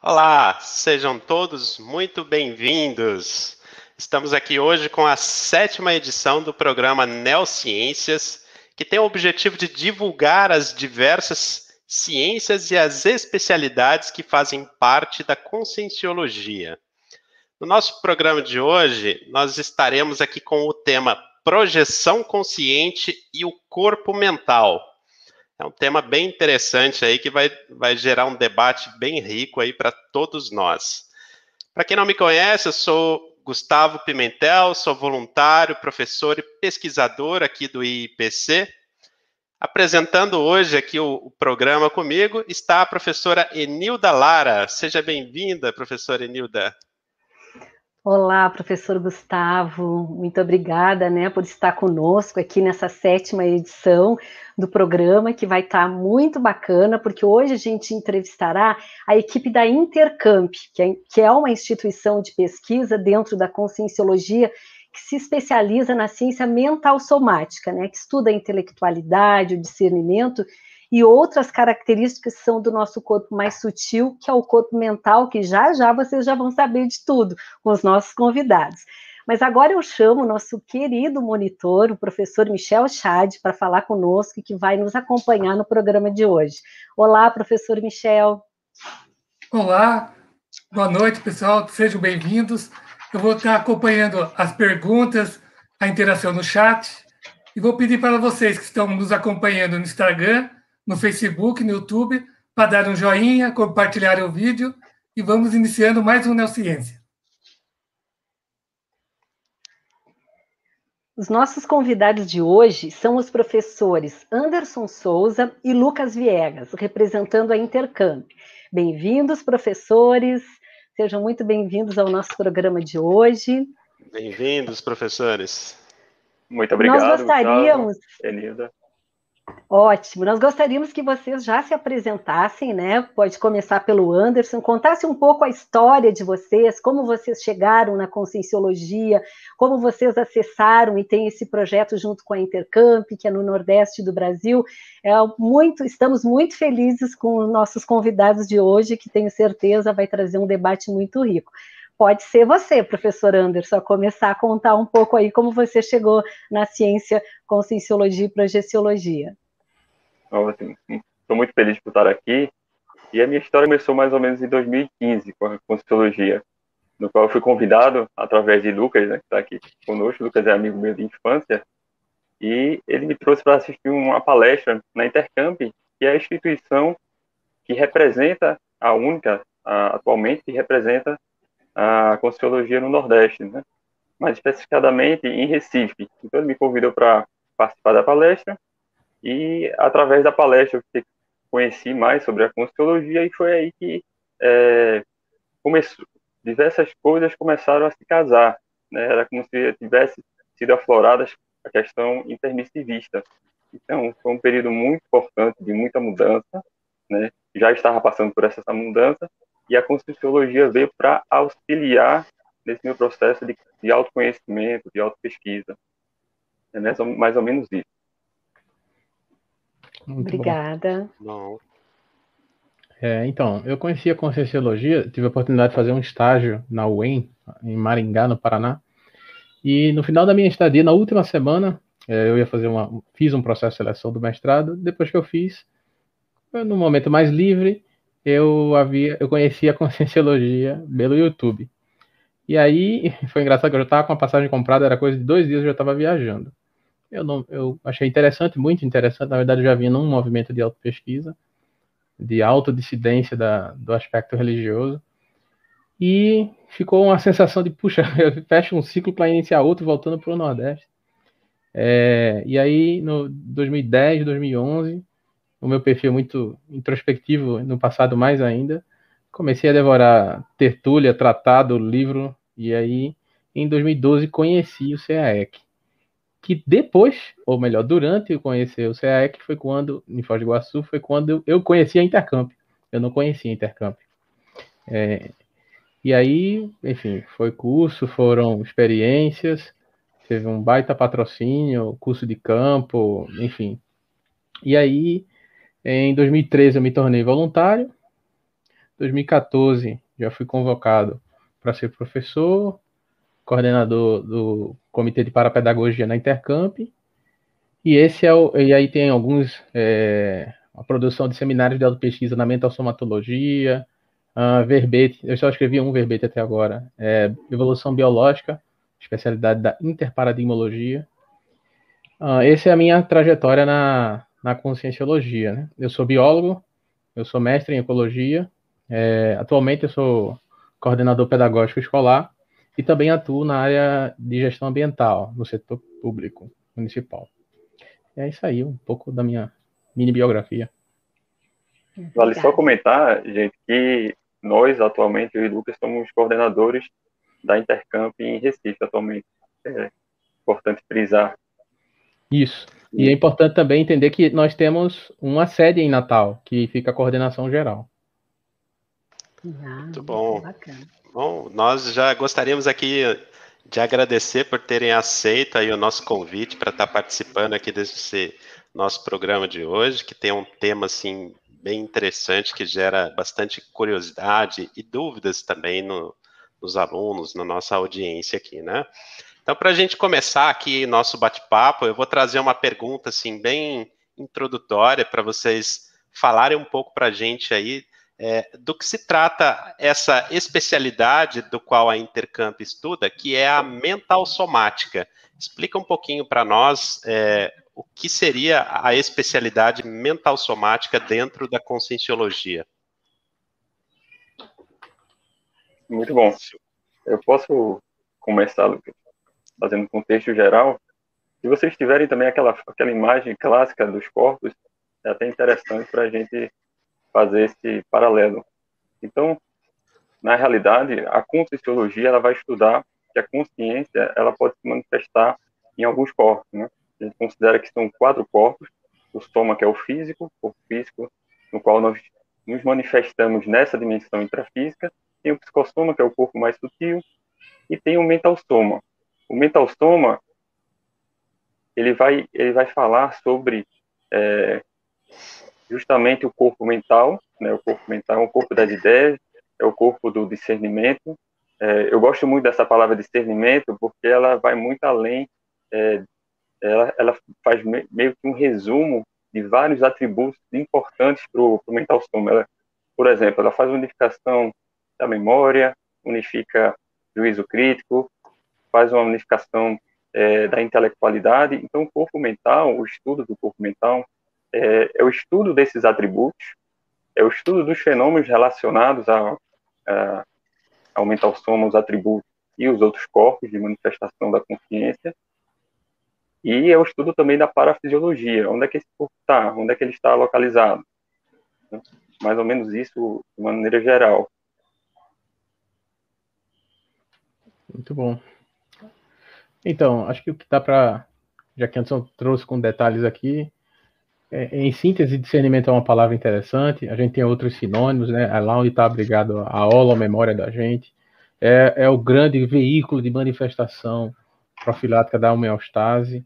Olá, sejam todos muito bem-vindos. Estamos aqui hoje com a sétima edição do programa Neociências, que tem o objetivo de divulgar as diversas ciências e as especialidades que fazem parte da conscienciologia. No nosso programa de hoje, nós estaremos aqui com o tema projeção consciente e o corpo mental. É um tema bem interessante aí que vai, vai gerar um debate bem rico aí para todos nós. Para quem não me conhece, eu sou Gustavo Pimentel, sou voluntário, professor e pesquisador aqui do IPC. Apresentando hoje aqui o, o programa comigo está a professora Enilda Lara. Seja bem-vinda, professora Enilda. Olá, professor Gustavo, muito obrigada né, por estar conosco aqui nessa sétima edição do programa, que vai estar muito bacana, porque hoje a gente entrevistará a equipe da Intercamp, é, que é uma instituição de pesquisa dentro da conscienciologia que se especializa na ciência mental somática, né, que estuda a intelectualidade, o discernimento e outras características que são do nosso corpo mais sutil, que é o corpo mental, que já já vocês já vão saber de tudo com os nossos convidados. Mas agora eu chamo o nosso querido monitor, o professor Michel Chad, para falar conosco e que vai nos acompanhar no programa de hoje. Olá, professor Michel. Olá, boa noite, pessoal, sejam bem-vindos. Eu vou estar acompanhando as perguntas, a interação no chat, e vou pedir para vocês que estão nos acompanhando no Instagram no Facebook, no YouTube, para dar um joinha, compartilhar o vídeo e vamos iniciando mais um Neociência. Os nossos convidados de hoje são os professores Anderson Souza e Lucas Viegas, representando a Intercamp. Bem-vindos, professores. Sejam muito bem-vindos ao nosso programa de hoje. Bem-vindos, professores. Muito obrigado. Nós gostaríamos. Gustavo, Ótimo. Nós gostaríamos que vocês já se apresentassem, né? Pode começar pelo Anderson, contasse um pouco a história de vocês, como vocês chegaram na conscienciologia, como vocês acessaram e tem esse projeto junto com a Intercamp, que é no Nordeste do Brasil. É muito, estamos muito felizes com os nossos convidados de hoje, que tenho certeza vai trazer um debate muito rico pode ser você, professor Anderson, começar a contar um pouco aí como você chegou na ciência conscienciologia e projeciologia. Estou muito feliz por estar aqui. E a minha história começou mais ou menos em 2015 com a conscienciologia, no qual eu fui convidado através de Lucas, né, que está aqui conosco. Lucas é amigo meu de infância. E ele me trouxe para assistir uma palestra na Intercamp, que é a instituição que representa, a única a, atualmente, que representa a Conscienciologia no Nordeste, né? mais especificadamente em Recife. Então, ele me convidou para participar da palestra e, através da palestra, eu conheci mais sobre a Conscienciologia e foi aí que é, começou, diversas coisas começaram a se casar. Né? Era como se tivesse sido afloradas a questão intermissivista. Então, foi um período muito importante, de muita mudança, né? já estava passando por essa mudança, e a Conscienciologia veio para auxiliar nesse meu processo de, de autoconhecimento, de autopesquisa. É mais ou, mais ou menos isso. Muito Obrigada. Bom. É, então, eu conheci a Conscienciologia, tive a oportunidade de fazer um estágio na UEM, em Maringá, no Paraná, e no final da minha estadia, na última semana, é, eu ia fazer uma, fiz um processo de seleção do mestrado, depois que eu fiz, no momento mais livre, eu havia, eu conhecia a Conscienciologia pelo YouTube. E aí foi engraçado que eu já estava com a passagem comprada, era coisa de dois dias eu já estava viajando. Eu não, eu achei interessante, muito interessante. Na verdade, eu já vinha num movimento de autopesquisa, de autodissidência da, do aspecto religioso. E ficou uma sensação de, puxa, eu fecho um ciclo para iniciar outro, voltando para o Nordeste. É, e aí, no 2010, 2011, o meu perfil muito introspectivo, no passado mais ainda, comecei a devorar tertúlia, tratado, livro, e aí em 2012 conheci o CAEC. Que depois, ou melhor, durante eu conhecer o CAEC, foi quando, em Foz do Iguaçu, foi quando eu conheci a Intercamp. Eu não conhecia a Intercamp. É, e aí, enfim, foi curso, foram experiências, teve um baita patrocínio, curso de campo, enfim. E aí, em 2013 eu me tornei voluntário. 2014 já fui convocado para ser professor, coordenador do Comitê de Parapedagogia na Intercamp. E esse é o, e aí tem alguns é, a produção de seminários de auto-pesquisa na mental somatologia, uh, verbete, eu só escrevi um verbete até agora, é, evolução biológica, especialidade da interparadigmologia. Uh, essa é a minha trajetória na, na conscienciologia. Né? Eu sou biólogo, eu sou mestre em ecologia, é, atualmente eu sou coordenador pedagógico escolar e também atuo na área de gestão ambiental, no setor público municipal. É isso aí, um pouco da minha mini biografia. Vale só comentar, gente, que nós, atualmente, eu e Lucas, somos coordenadores da Intercamp em Recife, atualmente. É importante frisar. Isso. E é importante também entender que nós temos uma sede em Natal, que fica a coordenação geral. Ah, muito bom. Bom, nós já gostaríamos aqui de agradecer por terem aceito aí o nosso convite para estar participando aqui desse nosso programa de hoje, que tem um tema assim bem interessante que gera bastante curiosidade e dúvidas também no, nos alunos, na nossa audiência aqui, né? Então, para a gente começar aqui nosso bate-papo, eu vou trazer uma pergunta assim bem introdutória para vocês falarem um pouco para a gente aí é, do que se trata essa especialidade do qual a Intercamp estuda, que é a mental somática. Explica um pouquinho para nós é, o que seria a especialidade mental somática dentro da conscienciologia. Muito bom. Eu posso começar, Lucas, fazendo um contexto geral. Se vocês tiverem também aquela, aquela imagem clássica dos corpos, é até interessante para a gente fazer esse paralelo. Então, na realidade, a conscienciologia ela vai estudar que a consciência ela pode se manifestar em alguns corpos, né? A gente considera que são quatro corpos: o soma, que é o físico, o físico, no qual nós nos manifestamos nessa dimensão intrafísica, tem o psicossoma, que é o corpo mais sutil, e tem o mental soma. O mental soma ele vai ele vai falar sobre é, justamente o corpo mental, né? O corpo mental é o corpo das ideias, é o corpo do discernimento. É, eu gosto muito dessa palavra discernimento porque ela vai muito além é, ela, ela faz me, meio que um resumo de vários atributos importantes para o mental soma. Ela, por exemplo, ela faz unificação da memória, unifica juízo crítico, faz uma unificação é, da intelectualidade. Então, o corpo mental, o estudo do corpo mental, é, é, o estudo desses atributos, é o estudo dos fenômenos relacionados a, a, ao mental soma, os atributos e os outros corpos de manifestação da consciência, e é o estudo também da parafisiologia, onde é que esse corpo está, onde é que ele está localizado. Mais ou menos isso de maneira geral. Muito bom. Então, acho que o que dá para, já que Anderson trouxe com detalhes aqui, é, em síntese, discernimento é uma palavra interessante. A gente tem outros sinônimos, né? É lá onde está abrigado a ola, a memória da gente. É, é o grande veículo de manifestação profilática da homeostase.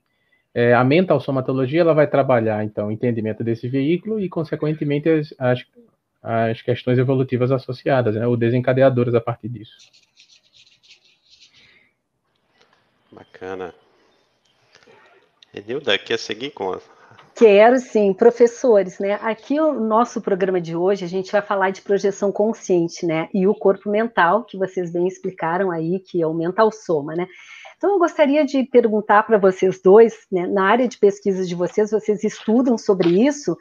É, a mental somatologia ela vai trabalhar, então, o entendimento desse veículo e, consequentemente, as, as, as questões evolutivas associadas, né, ou desencadeadoras a partir disso. Bacana. Enilda, quer seguir com a... Quero sim, professores, né? Aqui o nosso programa de hoje a gente vai falar de projeção consciente, né? E o corpo mental, que vocês bem explicaram aí, que é o mental soma, né? Então, eu gostaria de perguntar para vocês dois, né, na área de pesquisa de vocês, vocês estudam sobre isso,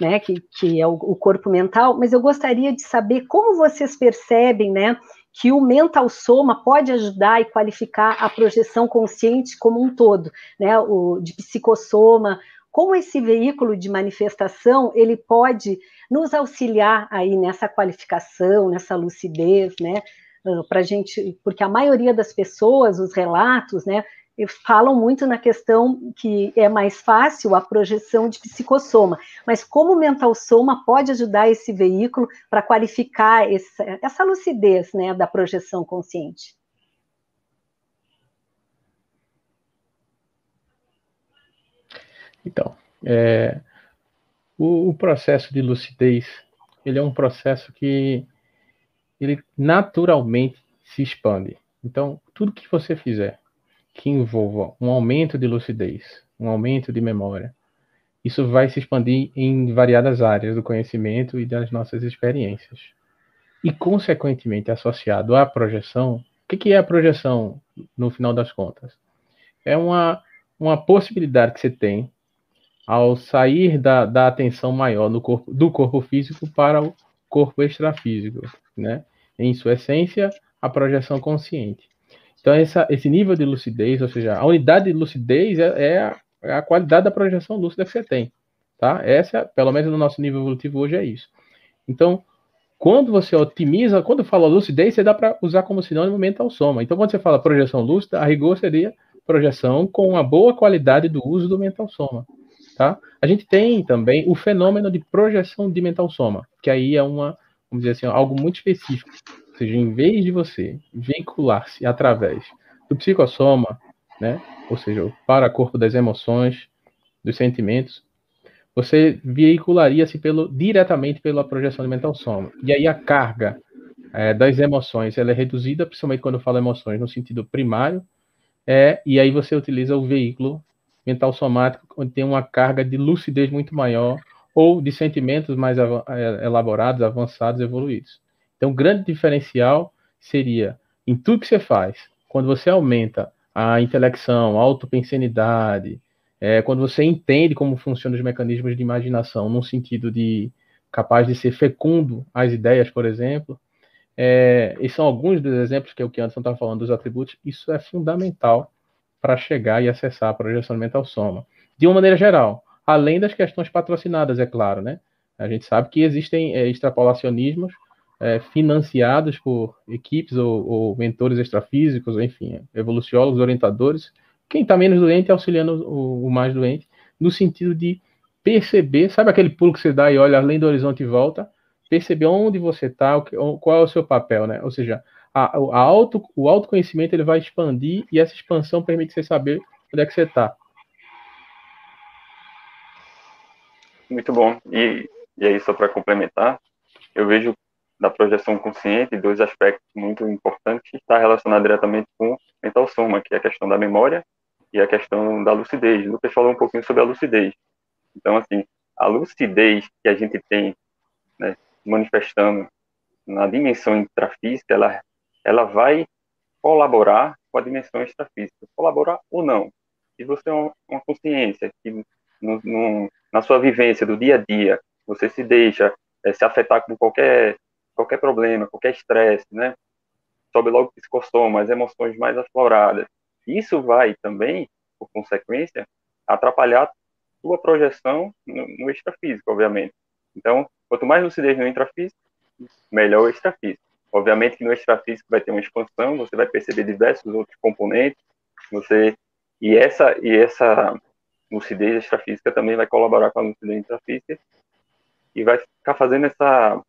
né, que, que é o, o, corpo mental, mas eu gostaria de saber como vocês percebem, né, que o mental soma pode ajudar e qualificar a projeção consciente como um todo, né, o de psicossoma, como esse veículo de manifestação ele pode nos auxiliar aí nessa qualificação, nessa lucidez, né, para a gente, porque a maioria das pessoas, os relatos, né, falam muito na questão que é mais fácil a projeção de psicossoma, mas como o mental soma pode ajudar esse veículo para qualificar essa, essa lucidez né, da projeção consciente? Então, é, o, o, processo de lucidez, ele é um processo que ele naturalmente se expande. Então, tudo que você fizer que envolva um aumento de lucidez, um aumento de memória, isso vai se expandir em variadas áreas do conhecimento e das nossas experiências. E, consequentemente, associado à projeção, o que é a projeção, no final das contas? É uma, uma possibilidade que você tem ao sair da, da atenção maior no corpo, do corpo físico para o corpo extrafísico, né? Em sua essência, a projeção consciente. Então, essa, esse nível de lucidez, ou seja, a unidade de lucidez é, é, a, é a, qualidade da projeção lúcida que você tem. Tá? Essa, pelo menos no nosso nível evolutivo hoje, é isso. Então, quando você otimiza, quando fala lucidez, você dá para usar como sinônimo mental soma. Então, quando você fala projeção lúcida, a rigor seria projeção com uma boa qualidade do uso do mental soma. Tá? A gente tem também o fenômeno de projeção de mental soma, que aí é uma, vamos dizer assim, algo muito específico. Ou seja, em vez de você veicular-se através do psicossoma, né, ou seja, o para-corpo das emoções, dos sentimentos, você veicularia-se pelo, diretamente pela projeção de mental soma. E aí a carga é, das emoções ela é reduzida, principalmente quando eu falo emoções no sentido primário, é, e aí você utiliza o veículo mental somático, onde tem uma carga de lucidez muito maior, ou de sentimentos mais é, elaborados, avançados, evoluídos. Então, o grande diferencial seria em tudo que você faz, quando você aumenta a intelecção, a autopensenidade, é, quando você entende como funcionam os mecanismos de imaginação, num sentido de capaz de ser fecundo às ideias, por exemplo, é, e são alguns dos exemplos que o que Anderson está falando dos atributos, isso é fundamental para chegar e acessar a projeção mental soma. De uma maneira geral, além das questões patrocinadas, é claro, né? A gente sabe que existem é, extrapolacionismos é, financiados por equipes ou, ou, mentores extrafísicos, enfim, evoluciólogos, orientadores, quem está menos doente auxiliando o, o, mais doente, no sentido de perceber, sabe aquele pulo que você dá e olha além do horizonte e volta, perceber onde você está, qual é o seu papel, né? Ou seja, a, a auto, o autoconhecimento ele vai expandir e essa expansão permite você saber onde é que você está. Muito bom. E, e aí, só para complementar, eu vejo da projeção consciente, dois aspectos muito importantes que está relacionado diretamente com mental soma, que é a questão da memória e a questão da lucidez. O Lucas falou um pouquinho sobre a lucidez. Então, assim, a lucidez que a gente tem né, manifestando na dimensão intrafísica, ela, ela vai colaborar com a dimensão extrafísica, colaborar ou não. Se você é uma, consciência que no, no, na sua vivência do dia a dia, você se deixa é, se afetar com qualquer qualquer problema, qualquer estresse, né? Sobe logo o psicossoma, as emoções mais afloradas. Isso vai também, por consequência, atrapalhar sua projeção no, no extrafísico, obviamente. Então, quanto mais lucidez no intrafísico, melhor o extrafísico. Obviamente que no extrafísico vai ter uma expansão, você vai perceber diversos outros componentes, você e essa e essa lucidez extrafísica também vai colaborar com a lucidez intrafísica e vai ficar fazendo essa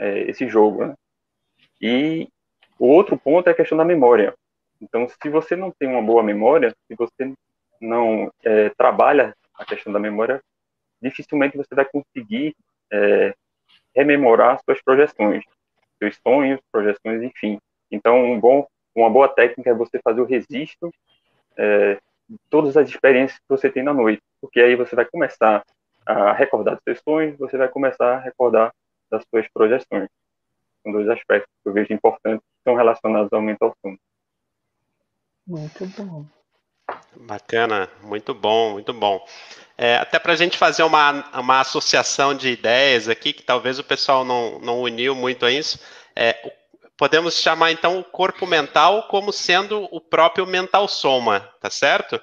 é, esse jogo. Né? E o outro ponto é a questão da memória. Então, se você não tem uma boa memória, se você não é, trabalha a questão da memória, dificilmente você vai conseguir é, rememorar suas projeções, seus sonhos, projeções, enfim. Então, um bom, uma boa técnica é você fazer o registro é, de todas as experiências que você tem na noite, porque aí você vai começar a recordar dos seus sonhos, você vai começar a recordar das suas projeções. São dois aspectos que eu vejo importantes que estão relacionados ao mental sono. Muito bom. Bacana, muito bom, muito bom. É, até para a gente fazer uma, uma associação de ideias aqui, que talvez o pessoal não, não uniu muito a isso, é, podemos chamar então o corpo mental como sendo o próprio mental soma, tá certo?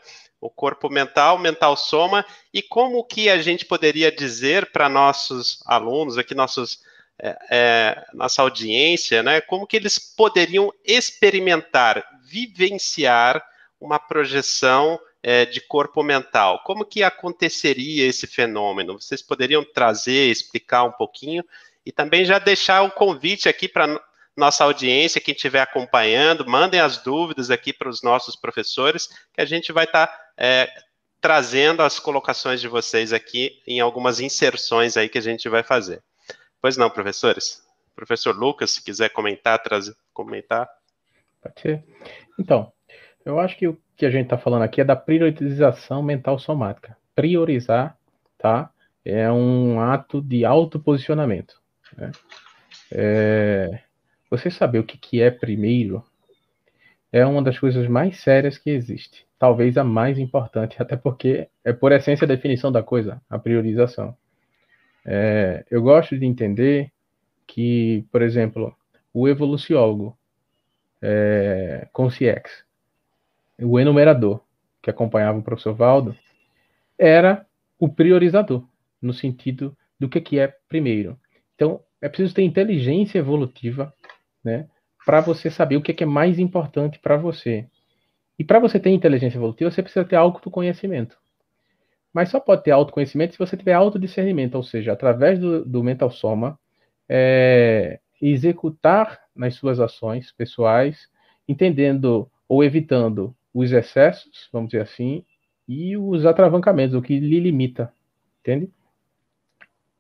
O corpo mental, mental soma, e como que a gente poderia dizer para nossos alunos, aqui nossos, é, é, nossa audiência, né, como que eles poderiam experimentar, vivenciar uma projeção é, de corpo mental? Como que aconteceria esse fenômeno? Vocês poderiam trazer, explicar um pouquinho? E também já deixar o convite aqui para nossa audiência, quem estiver acompanhando, mandem as dúvidas aqui para os nossos professores, que a gente vai estar tá, é, trazendo as colocações de vocês aqui em algumas inserções aí que a gente vai fazer. Pois não, professores? Professor Lucas, se quiser comentar, trazer, comentar. Pode ser. Então, eu acho que o que a gente está falando aqui é da priorização mental somática. Priorizar, tá? É um ato de autoposicionamento. Né? É, você saber o que, que é primeiro é uma das coisas mais sérias que existe. Talvez a mais importante, até porque é por essência a definição da coisa, a priorização. É, eu gosto de entender que, por exemplo, o evoluciólogo é, Conciex, o enumerador que acompanhava o professor Valdo, era o priorizador, no sentido do que, que é primeiro. Então, é preciso ter inteligência evolutiva, né, para você saber o que, que é mais importante para você. E para você ter inteligência evolutiva, você precisa ter autoconhecimento. Mas só pode ter autoconhecimento se você tiver autodiscernimento, ou seja, através do, do mental soma, é, executar nas suas ações pessoais, entendendo ou evitando os excessos, vamos dizer assim, e os atravancamentos, o que lhe limita, entende?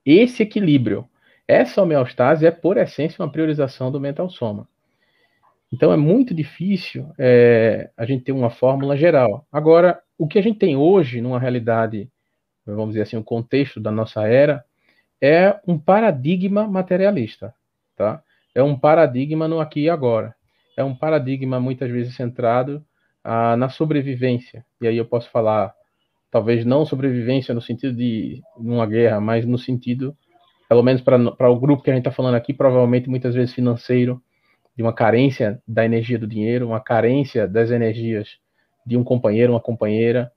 Esse equilíbrio, essa homeostase é, por essência, uma priorização do mental soma. Então é muito difícil é, a gente ter uma fórmula geral. Agora, o que a gente tem hoje, numa realidade, vamos dizer assim, o contexto da nossa era, é um paradigma materialista, tá? É um paradigma no aqui e agora. É um paradigma muitas vezes centrado ah, na sobrevivência. E aí eu posso falar, talvez não sobrevivência no sentido de uma guerra, mas no sentido, pelo menos para o grupo que a gente está falando aqui, provavelmente muitas vezes financeiro, de uma carência da energia do dinheiro, uma carência das energias de um companheiro, uma companheira.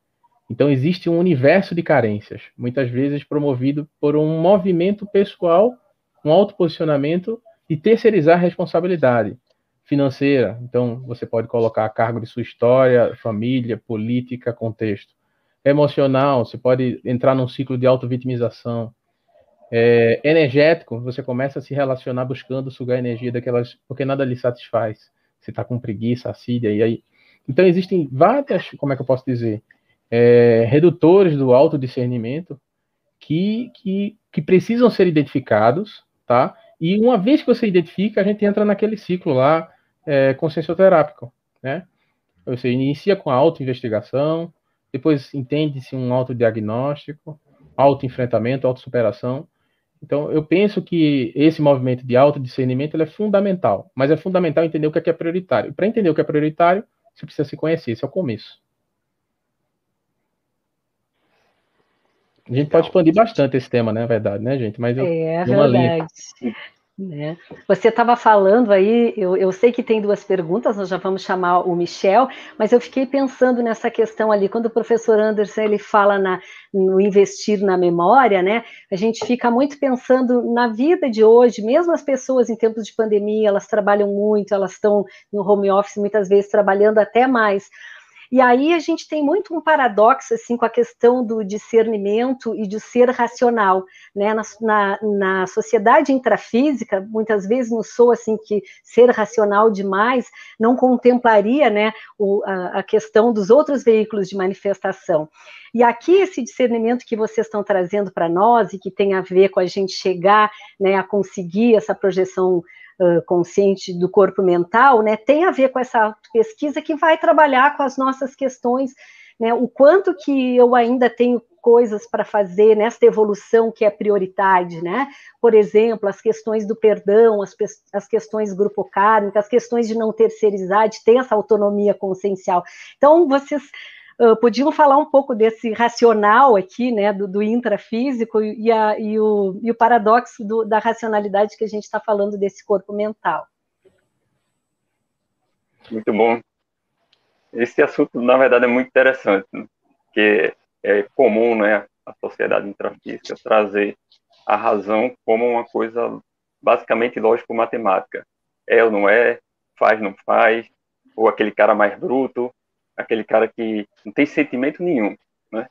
Então existe um universo de carências, muitas vezes promovido por um movimento pessoal, um autoposicionamento e terceirizar a responsabilidade financeira. Então você pode colocar a cargo de sua história, família, política, contexto. Emocional, você pode entrar num ciclo de auto-vitimização é, energético, você começa a se relacionar buscando sugar energia daquelas, porque nada lhe satisfaz. Você está com preguiça, assídia, e aí. Então, existem várias, como é que eu posso dizer, é, redutores do autodiscernimento que, que, que precisam ser identificados, tá? E uma vez que você identifica, a gente entra naquele ciclo lá é, consciencioterápico, né? Você inicia com a autoinvestigação, depois entende-se um autodiagnóstico, autoenfrentamento, autossuperação, então, eu penso que esse movimento de autodiscernimento é fundamental, mas é fundamental entender o que é, que é prioritário. Para entender o que é prioritário, você precisa se conhecer, esse é o começo. A gente pode expandir bastante esse tema, né? Na verdade, né, gente? Mas eu, é verdade. Linha. Né? Você estava falando aí, eu, eu, sei que tem duas perguntas, nós já vamos chamar o Michel, mas eu fiquei pensando nessa questão ali, quando o professor Anderson ele fala na, no investir na memória, né? A gente fica muito pensando na vida de hoje, mesmo as pessoas em tempos de pandemia, elas trabalham muito, elas estão no home office muitas vezes trabalhando até mais. E aí a gente tem muito um paradoxo assim com a questão do discernimento e de ser racional, né? Na, na, na sociedade intrafísica, muitas vezes não sou assim que ser racional demais não contemplaria, né, o, a, a questão dos outros veículos de manifestação. E aqui esse discernimento que vocês estão trazendo para nós e que tem a ver com a gente chegar, né, a conseguir essa projeção consciente do corpo mental, né, tem a ver com essa pesquisa que vai trabalhar com as nossas questões, né, o quanto que eu ainda tenho coisas para fazer nesta evolução que é prioridade, né? Por exemplo, as questões do perdão, as, as questões grupo kármico, as questões de não terceirizar, de ter essa autonomia consciencial. Então, vocês Uh, podiam falar um pouco desse racional aqui, né, do, do intrafísico e, a, e, o, e o paradoxo do, da racionalidade que a gente está falando desse corpo mental. Muito bom. Esse assunto, na verdade, é muito interessante, né? porque é comum, né, a sociedade intrafísica trazer a razão como uma coisa basicamente lógico-matemática. É ou não é, faz, não faz, ou aquele cara mais bruto, aquele cara que não tem sentimento nenhum, né?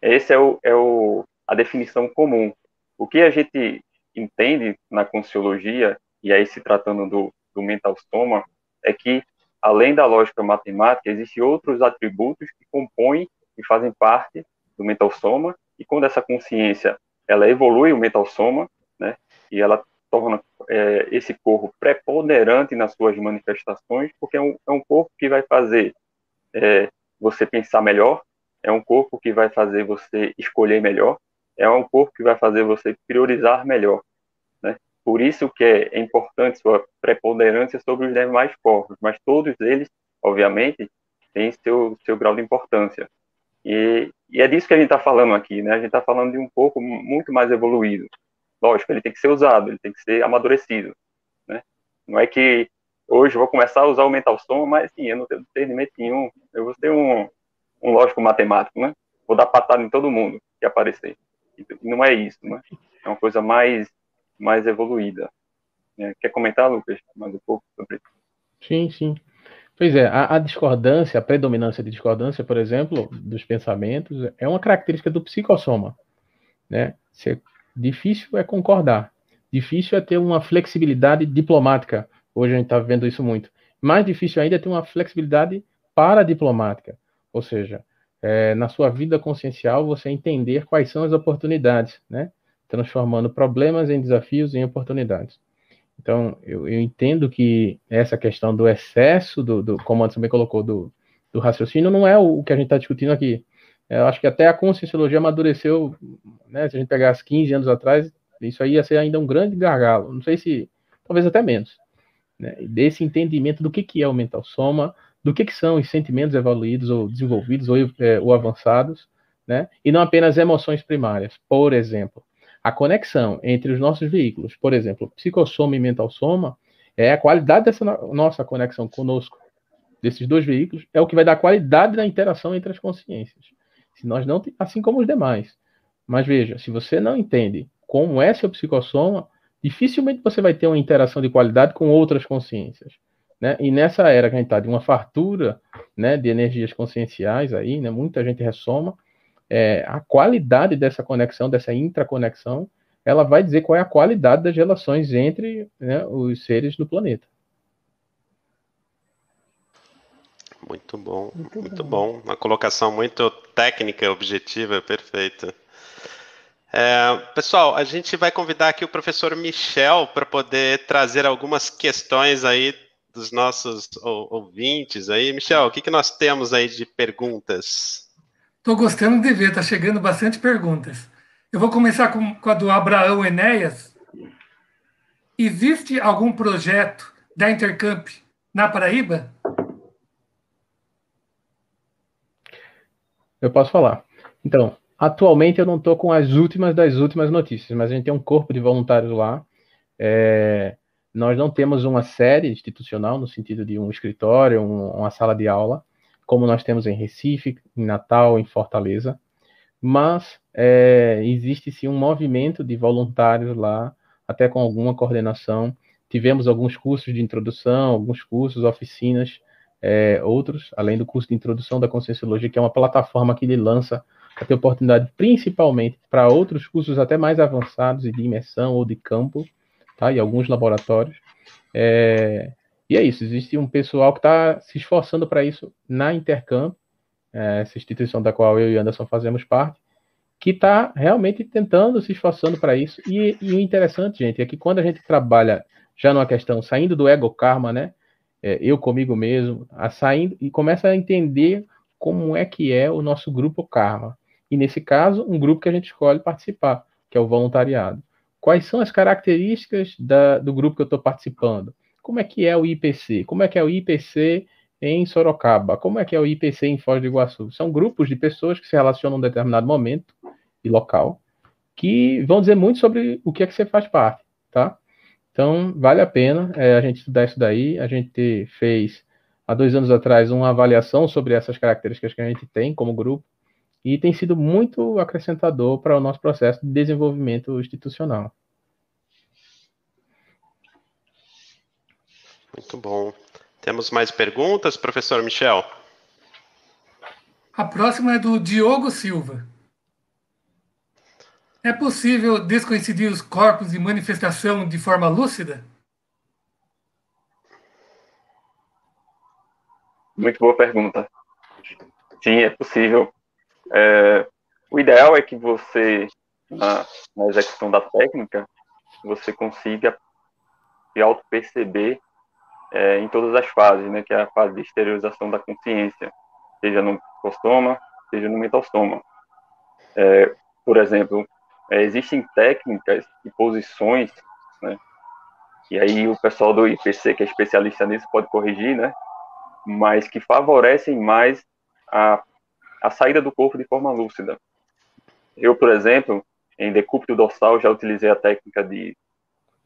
Essa é, o, é o, a definição comum. O que a gente entende na Consciologia, e aí se tratando do, do mental soma, é que, além da lógica matemática, existem outros atributos que compõem que fazem parte do mental soma, e quando essa consciência ela evolui o mental soma, né, e ela torna é, esse corpo preponderante nas suas manifestações, porque é um, é um corpo que vai fazer é, você pensar melhor, é um corpo que vai fazer você escolher melhor, é um corpo que vai fazer você priorizar melhor. Né? Por isso que é importante sua preponderância sobre os demais corpos, mas todos eles, obviamente, têm seu, seu grau de importância. E, e é disso que a gente está falando aqui, né? A gente está falando de um corpo muito mais evoluído. Lógico, ele tem que ser usado, ele tem que ser amadurecido, né? Não é que hoje vou começar a usar o mental soma, mas sim, eu não tenho discernimento nenhum, eu vou ser um, um lógico matemático, né? Vou dar patada em todo mundo que aparecer. E não é isso, né? É uma coisa mais, mais evoluída. É, quer comentar, Lucas, mais um pouco sobre isso? Sim, sim. Pois é, a, a, discordância, a predominância de discordância, por exemplo, dos pensamentos, é uma característica do psicossoma. Né? Se, difícil é concordar, difícil é ter uma flexibilidade diplomática. Hoje a gente está vendo isso muito. Mais difícil ainda é ter uma flexibilidade paradiplomática, ou seja, é, na sua vida consciencial você entender quais são as oportunidades, né? transformando problemas em desafios em oportunidades. Então, eu, eu, entendo que essa questão do excesso, do, do como antes também colocou, do, do raciocínio, não é o, que a gente está discutindo aqui. Eu acho que até a conscienciologia amadureceu, né, se a gente pegasse 15 anos atrás, isso aí ia ser ainda um grande gargalo. Não sei se, talvez até menos. Né, desse entendimento do que, que é o mental soma, do que, que são os sentimentos evoluídos ou desenvolvidos ou, é, ou avançados, né, e não apenas emoções primárias. Por exemplo, a conexão entre os nossos veículos, por exemplo, psicossoma e mental soma, é a qualidade dessa nossa conexão conosco, desses dois veículos, é o que vai dar qualidade da interação entre as consciências. Se nós não, assim como os demais. Mas veja, se você não entende como é seu psicossoma, dificilmente você vai ter uma interação de qualidade com outras consciências. Né? E nessa era que a gente está de uma fartura né, de energias conscienciais aí, né, muita gente ressoma, é, a qualidade dessa conexão, dessa intraconexão, ela vai dizer qual é a qualidade das relações entre né, os seres do planeta. Muito bom, muito, muito bom. bom. Uma colocação muito técnica, objetiva, perfeita. É, pessoal, a gente vai convidar aqui o professor Michel para poder trazer algumas questões aí dos nossos ouvintes aí. Michel, o que, que nós temos aí de perguntas? Estou gostando de ver, está chegando bastante perguntas. Eu vou começar com, com a do Abraão Enéas. Existe algum projeto da Intercamp na Paraíba? Eu posso falar. Então, atualmente eu não estou com as últimas das últimas notícias, mas a gente tem um corpo de voluntários lá. É, nós não temos uma série institucional, no sentido de um escritório, um, uma sala de aula, como nós temos em Recife, em Natal, em Fortaleza, mas é, existe sim um movimento de voluntários lá, até com alguma coordenação. Tivemos alguns cursos de introdução, alguns cursos, oficinas, é, outros, além do curso de introdução da Conscienciologia, que é uma plataforma que ele lança para ter oportunidade principalmente para outros cursos até mais avançados e de imersão ou de campo, tá? E alguns laboratórios. É, e é isso, existe um pessoal que está se esforçando para isso na Intercamp, é, essa instituição da qual eu e Anderson fazemos parte, que está realmente tentando, se esforçando para isso. E, e, o interessante, gente, é que quando a gente trabalha já numa questão saindo do ego karma, né? É, eu comigo mesmo, a saindo e começa a entender como é que é o nosso grupo karma. E nesse caso, um grupo que a gente escolhe participar, que é o voluntariado. Quais são as características da, do grupo que eu estou participando? como é que é o IPC? Como é que é o IPC em Sorocaba? Como é que é o IPC em Foz do Iguaçu? São grupos de pessoas que se relacionam em um determinado momento e local, que vão dizer muito sobre o que é que você faz parte, tá? Então, vale a pena é, a gente estudar isso daí. A gente fez, há dois anos atrás, uma avaliação sobre essas características que a gente tem como grupo, e tem sido muito acrescentador para o nosso processo de desenvolvimento institucional. Muito bom. Temos mais perguntas, professor Michel? A próxima é do Diogo Silva. É possível descoincidir os corpos de manifestação de forma lúcida? Muito boa pergunta. Sim, é possível. É, o ideal é que você, na, na execução da técnica, você consiga se auto-perceber é, em todas as fases, né, que é a fase de exteriorização da consciência, seja no psicostoma, seja no mentalsoma. É, por exemplo, é, existem técnicas e posições, né, e aí o pessoal do IPC, que é especialista nisso, pode corrigir, né, mas que favorecem mais a, a saída do corpo de forma lúcida. Eu, por exemplo, em decúbito dorsal, já utilizei a técnica de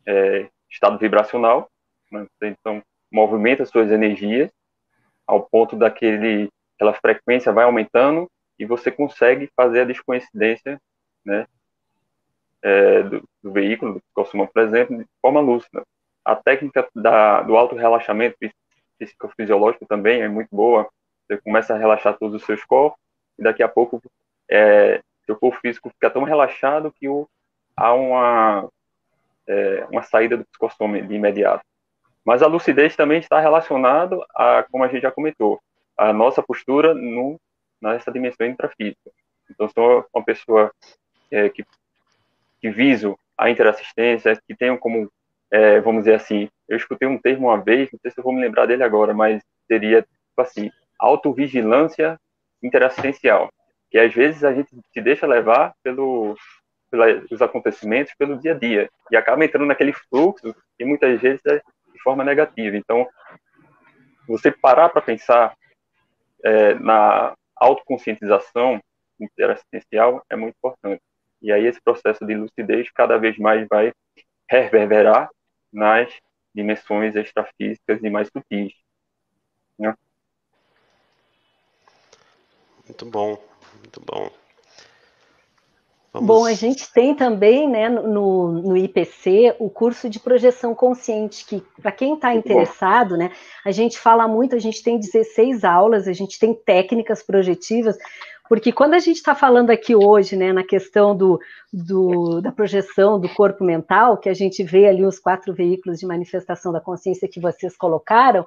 é, estado vibracional, né? então movimenta suas energias ao ponto daquele aquela frequência vai aumentando e você consegue fazer a descoincidência, né, é, do, do, veículo, do psicossoma, por exemplo, de forma lúcida. A técnica da, do auto relaxamento psicofisiológico também é muito boa. Você começa a relaxar todos os seus corpos e daqui a pouco é, seu corpo físico fica tão relaxado que o, há uma é, uma saída do psicossoma de imediato. Mas a lucidez também está relacionada a, como a gente já comentou, a nossa postura no, nessa dimensão intrafísica. Então, sou uma pessoa é, que, que viso a interassistência, que tenho como, é, vamos dizer assim, eu escutei um termo uma vez, não sei se eu vou me lembrar dele agora, mas seria, tipo assim, autovigilância interassistencial, que às vezes a gente se deixa levar pelo, pelos acontecimentos pelo dia a dia e acaba entrando naquele fluxo e muitas vezes é de forma negativa. Então, você parar para pensar é, na autoconscientização interassistencial é muito importante. E aí esse processo de lucidez cada vez mais vai reverberar nas dimensões extrafísicas e mais sutis. Né? Muito bom, muito bom. Vamos... Bom, a gente tem também né, no, no IPC o curso de projeção consciente, que para quem está interessado, né, a gente fala muito, a gente tem 16 aulas, a gente tem técnicas projetivas, porque quando a gente está falando aqui hoje, né, na questão do, do, da projeção do corpo mental, que a gente vê ali os quatro veículos de manifestação da consciência que vocês colocaram,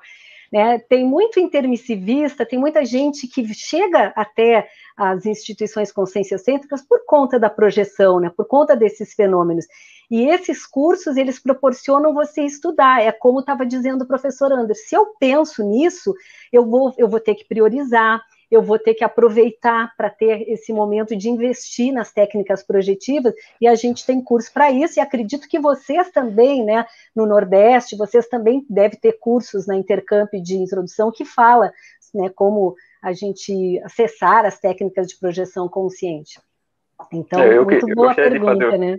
né, tem muito intermissivista, tem muita gente que chega até as instituições conscienciocêntricas por conta da projeção, né, por conta desses fenômenos. E esses cursos, eles proporcionam você estudar, é como estava dizendo o professor Anderson, se eu penso nisso, eu vou, eu vou ter que priorizar, eu vou ter que aproveitar para ter esse momento de investir nas técnicas projetivas, e a gente tem curso para isso, e acredito que vocês também, né, no Nordeste, vocês também devem ter cursos na Intercamp de introdução que fala, né, como a gente acessar as técnicas de projeção consciente. Então, é, eu, muito eu boa pergunta, fazer, né?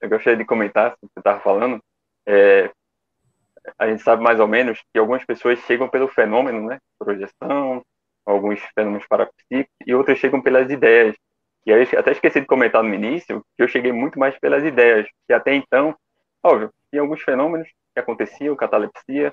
Eu gostaria de comentar, você estava falando, é, a gente sabe mais ou menos que algumas pessoas chegam pelo fenômeno, né? Projeção, alguns fenômenos parapsíquicos, e outras chegam pelas ideias. E aí, até esqueci de comentar no início que eu cheguei muito mais pelas ideias, que até então, óbvio, tinha alguns fenômenos que aconteciam, catalepsia,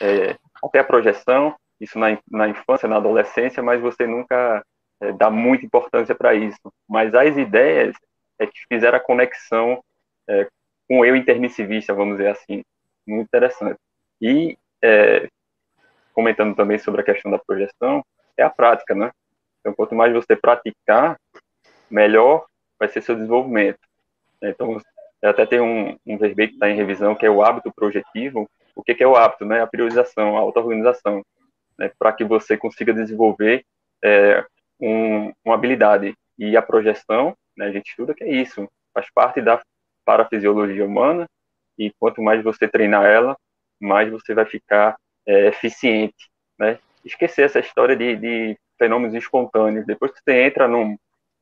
é, até a projeção, isso na, na infância, na adolescência, mas você nunca é, dá muita importância para isso. Mas as ideias é que fizeram a conexão é, com eu intermissivista, vamos dizer assim. Muito interessante. E, é, comentando também sobre a questão da projeção, é a prática, né? Então, quanto mais você praticar, melhor vai ser seu desenvolvimento. Então, até tem um, um verbete que está em revisão, que é o hábito projetivo. O que, que é o hábito? Né? A priorização, a auto-organização né, para que você consiga desenvolver é, um, uma habilidade. E a projeção, né, a gente estuda que é isso, faz parte da parafisiologia humana, e quanto mais você treinar ela, mais você vai ficar é, eficiente. Né? Esquecer essa história de, de, fenômenos espontâneos. Depois que você entra num.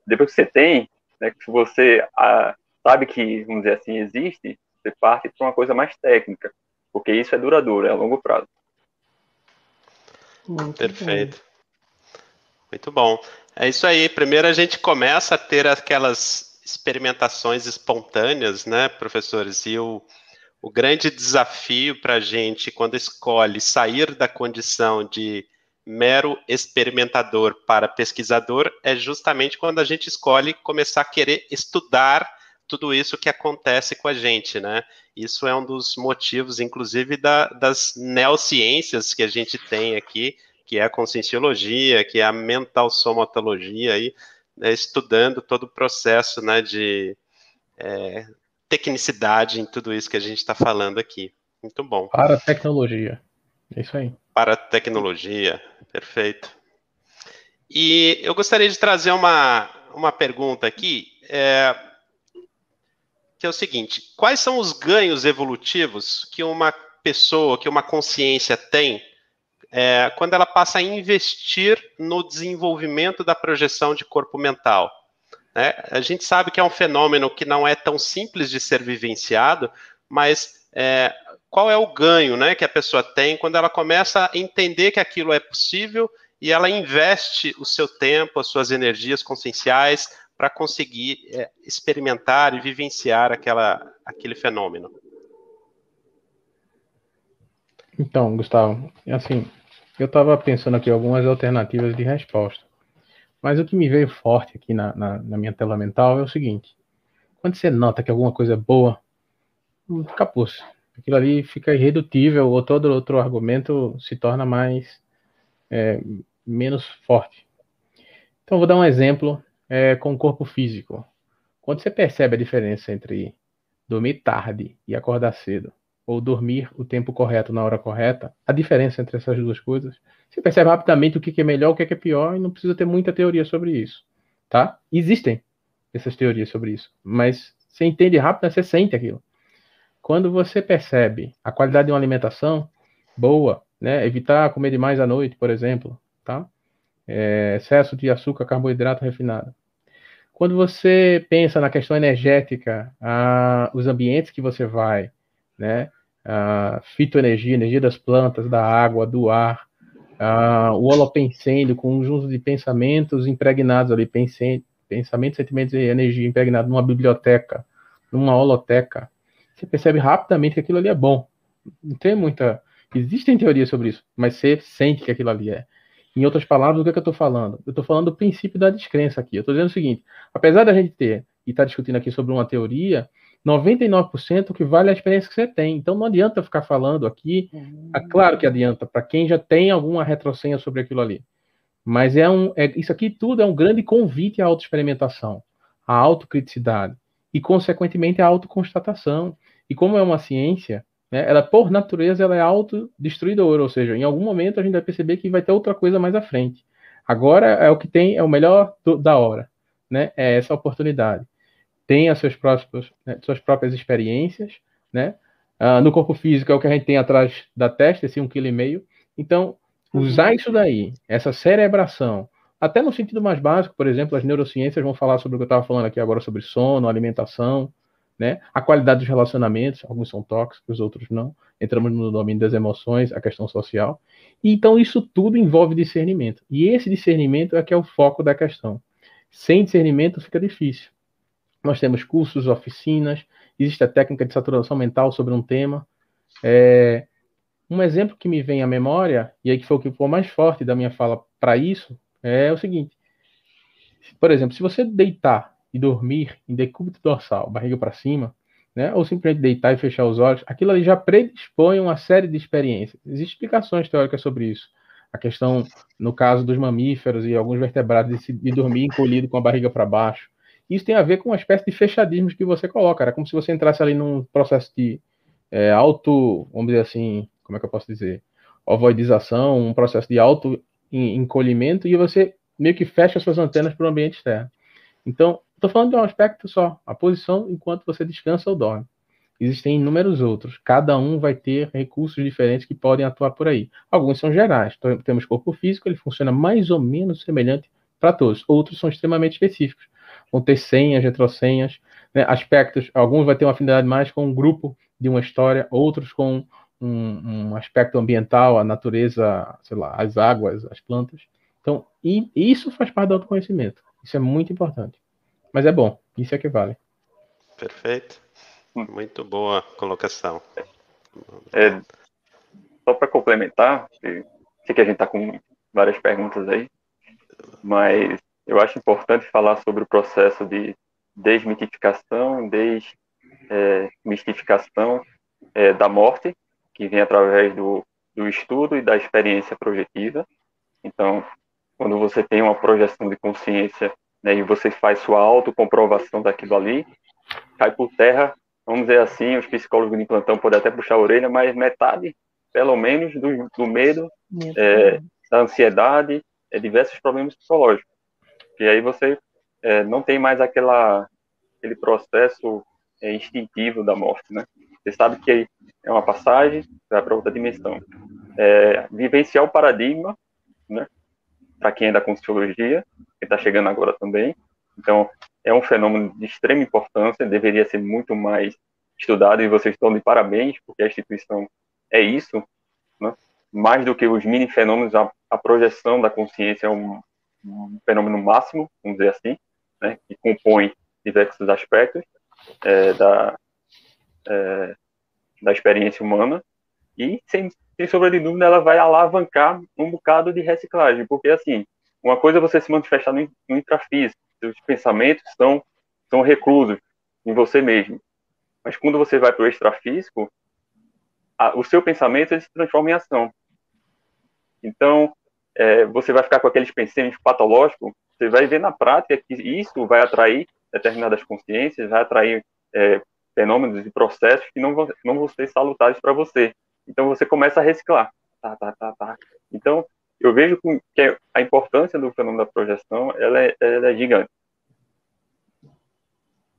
Depois que você tem, né, que você a, sabe que, vamos dizer assim, existe, você parte para uma coisa mais técnica, porque isso é duradouro, é a longo prazo. Muito Perfeito. Bom. Muito bom. É isso aí. Primeiro a gente começa a ter aquelas experimentações espontâneas, né, professores? E o, o grande desafio para a gente, quando escolhe sair da condição de mero experimentador para pesquisador, é justamente quando a gente escolhe começar a querer estudar tudo isso que acontece com a gente, né? Isso é um dos motivos, inclusive, da, das neociências que a gente tem aqui, que é a conscienciologia, que é a mental somatologia aí, né, estudando todo o processo né, de é, tecnicidade em tudo isso que a gente está falando aqui. Muito bom. Para a tecnologia. É isso aí. Para a tecnologia. Perfeito. E eu gostaria de trazer uma, uma pergunta aqui, é, que é o seguinte: quais são os ganhos evolutivos que uma pessoa, que uma consciência tem é, quando ela passa a investir no desenvolvimento da projeção de corpo mental? Né? A gente sabe que é um fenômeno que não é tão simples de ser vivenciado, mas é, qual é o ganho né, que a pessoa tem quando ela começa a entender que aquilo é possível e ela investe o seu tempo, as suas energias conscienciais para conseguir é, experimentar e vivenciar aquela, aquele fenômeno. Então, Gustavo, assim, eu estava pensando aqui algumas alternativas de resposta. Mas o que me veio forte aqui na, na, na, minha tela mental é o seguinte: quando você nota que alguma coisa é boa, capuz. Aquilo ali fica irredutível, ou todo outro argumento se torna mais é, menos forte. Então, vou dar um exemplo é, com o corpo físico. Quando você percebe a diferença entre dormir tarde e acordar cedo, ou dormir o tempo correto na hora correta, a diferença entre essas duas coisas, você percebe rapidamente o que é melhor, o que é pior, e não precisa ter muita teoria sobre isso, tá? Existem essas teorias sobre isso, mas você entende rápido, você sente aquilo. Quando você percebe a qualidade de uma alimentação boa, né, evitar comer demais à noite, por exemplo, tá? É, excesso de açúcar, carboidrato refinado. Quando você pensa na questão energética, a, os ambientes que você vai, né, a fitoenergia, energia das plantas, da água, do ar, a, o holopensênio, conjunto de pensamentos impregnados ali, pensamentos, sentimentos e energia impregnados numa biblioteca, numa holoteca, você percebe rapidamente que aquilo ali é bom. Não tem muita. Existem teorias sobre isso, mas você sente que aquilo ali é. Em outras palavras, o que, é que eu estou falando? Eu estou falando do princípio da descrença aqui. Eu estou dizendo o seguinte: apesar da gente ter e estar tá discutindo aqui sobre uma teoria, 99% que vale a experiência que você tem. Então não adianta ficar falando aqui. É claro que adianta para quem já tem alguma retrocenha sobre aquilo ali. Mas é um, é, isso aqui tudo é um grande convite à autoexperimentação, à autocriticidade e, consequentemente, à autoconstatação. E como é uma ciência, né, ela por natureza ela é autodestruidora, ou seja, em algum momento a gente vai perceber que vai ter outra coisa mais à frente. Agora é o que tem, é o melhor do, da hora, né? É essa oportunidade. Tem as suas próprias, né, suas próprias experiências, né? Ah, no corpo físico é o que a gente tem atrás da testa, esse um quilo e meio. Então, usar isso daí, essa cerebração, até no sentido mais básico, por exemplo, as neurociências vão falar sobre o que eu estava falando aqui agora sobre sono, alimentação, né? A qualidade dos relacionamentos, alguns são tóxicos, outros não. Entramos no domínio das emoções, a questão social. E, então, isso tudo envolve discernimento. E esse discernimento é que é o foco da questão. Sem discernimento fica difícil. Nós temos cursos, oficinas, existe a técnica de saturação mental sobre um tema. É, um exemplo que me vem à memória, e aí que foi o que foi mais forte da minha fala para isso, é o seguinte. Por exemplo, se você deitar e dormir em decúbito dorsal, barriga para cima, né, ou simplesmente deitar e fechar os olhos, aquilo ali já predispõe uma série de experiências. Existem explicações teóricas sobre isso. A questão, no caso dos mamíferos e alguns vertebrados, de, de dormir encolhido com a barriga para baixo. Isso tem a ver com uma espécie de fechadismo que você coloca. Era como se você entrasse ali num processo de é, auto, vamos dizer assim, como é que eu posso dizer? Ovoidização, um processo de auto encolhimento e você meio que fecha suas antenas para o ambiente externo. Então, estou falando de um aspecto só, a posição enquanto você descansa ou dorme. Existem inúmeros outros. Cada um vai ter recursos diferentes que podem atuar por aí. Alguns são gerais. Temos corpo físico, ele funciona mais ou menos semelhante para todos. Outros são extremamente específicos. Vão ter senhas, retrosenhas, né? aspectos. Alguns vai ter uma afinidade mais com um grupo de uma história, outros com um, um aspecto ambiental, a natureza, sei lá, as águas, as plantas. Então, e isso faz parte do autoconhecimento. Isso é muito importante. Mas é bom, isso é que vale. Perfeito. Muito boa colocação. É, só para complementar, sei que a gente está com várias perguntas aí, mas eu acho importante falar sobre o processo de desmitificação, desmistificação é, é, da morte, que vem através do, do estudo e da experiência projetiva. Então, quando você tem uma projeção de consciência né, e você faz sua autocomprovação daquilo ali, cai por terra, vamos dizer assim, os psicólogos de plantão podem até puxar a orelha, mas metade, pelo menos, do, do medo, é, da ansiedade, é, diversos problemas psicológicos. E aí você é, não tem mais aquela, aquele processo é, instintivo da morte, né? Você sabe que é uma passagem, para outra dimensão. É, vivenciar o paradigma, né? Para quem é da Conscienciologia, que está chegando agora também. Então, é um fenômeno de extrema importância, deveria ser muito mais estudado, e vocês estão de parabéns, porque a instituição é isso, né? mais do que os mini fenômenos, a, a projeção da consciência é um, um, fenômeno máximo, vamos dizer assim, né? que compõe diversos aspectos é, da, é, da experiência humana, e, sem, sem sombra de dúvida, ela vai alavancar um bocado de reciclagem, porque, assim, uma coisa é você se manifestar no, no intrafísico, seus pensamentos são, são reclusos em você mesmo. Mas quando você vai para o extrafísico, a, o seu pensamento ele se transforma em ação. Então, é, você vai ficar com aqueles pensamentos patológicos, você vai ver na prática que isso vai atrair determinadas consciências, vai atrair é, fenômenos e processos que não vão, não vão ser salutares para você. Então, você começa a reciclar. Tá, tá, tá, tá. Então, eu vejo que a importância do fenômeno da projeção ela é, ela é gigante.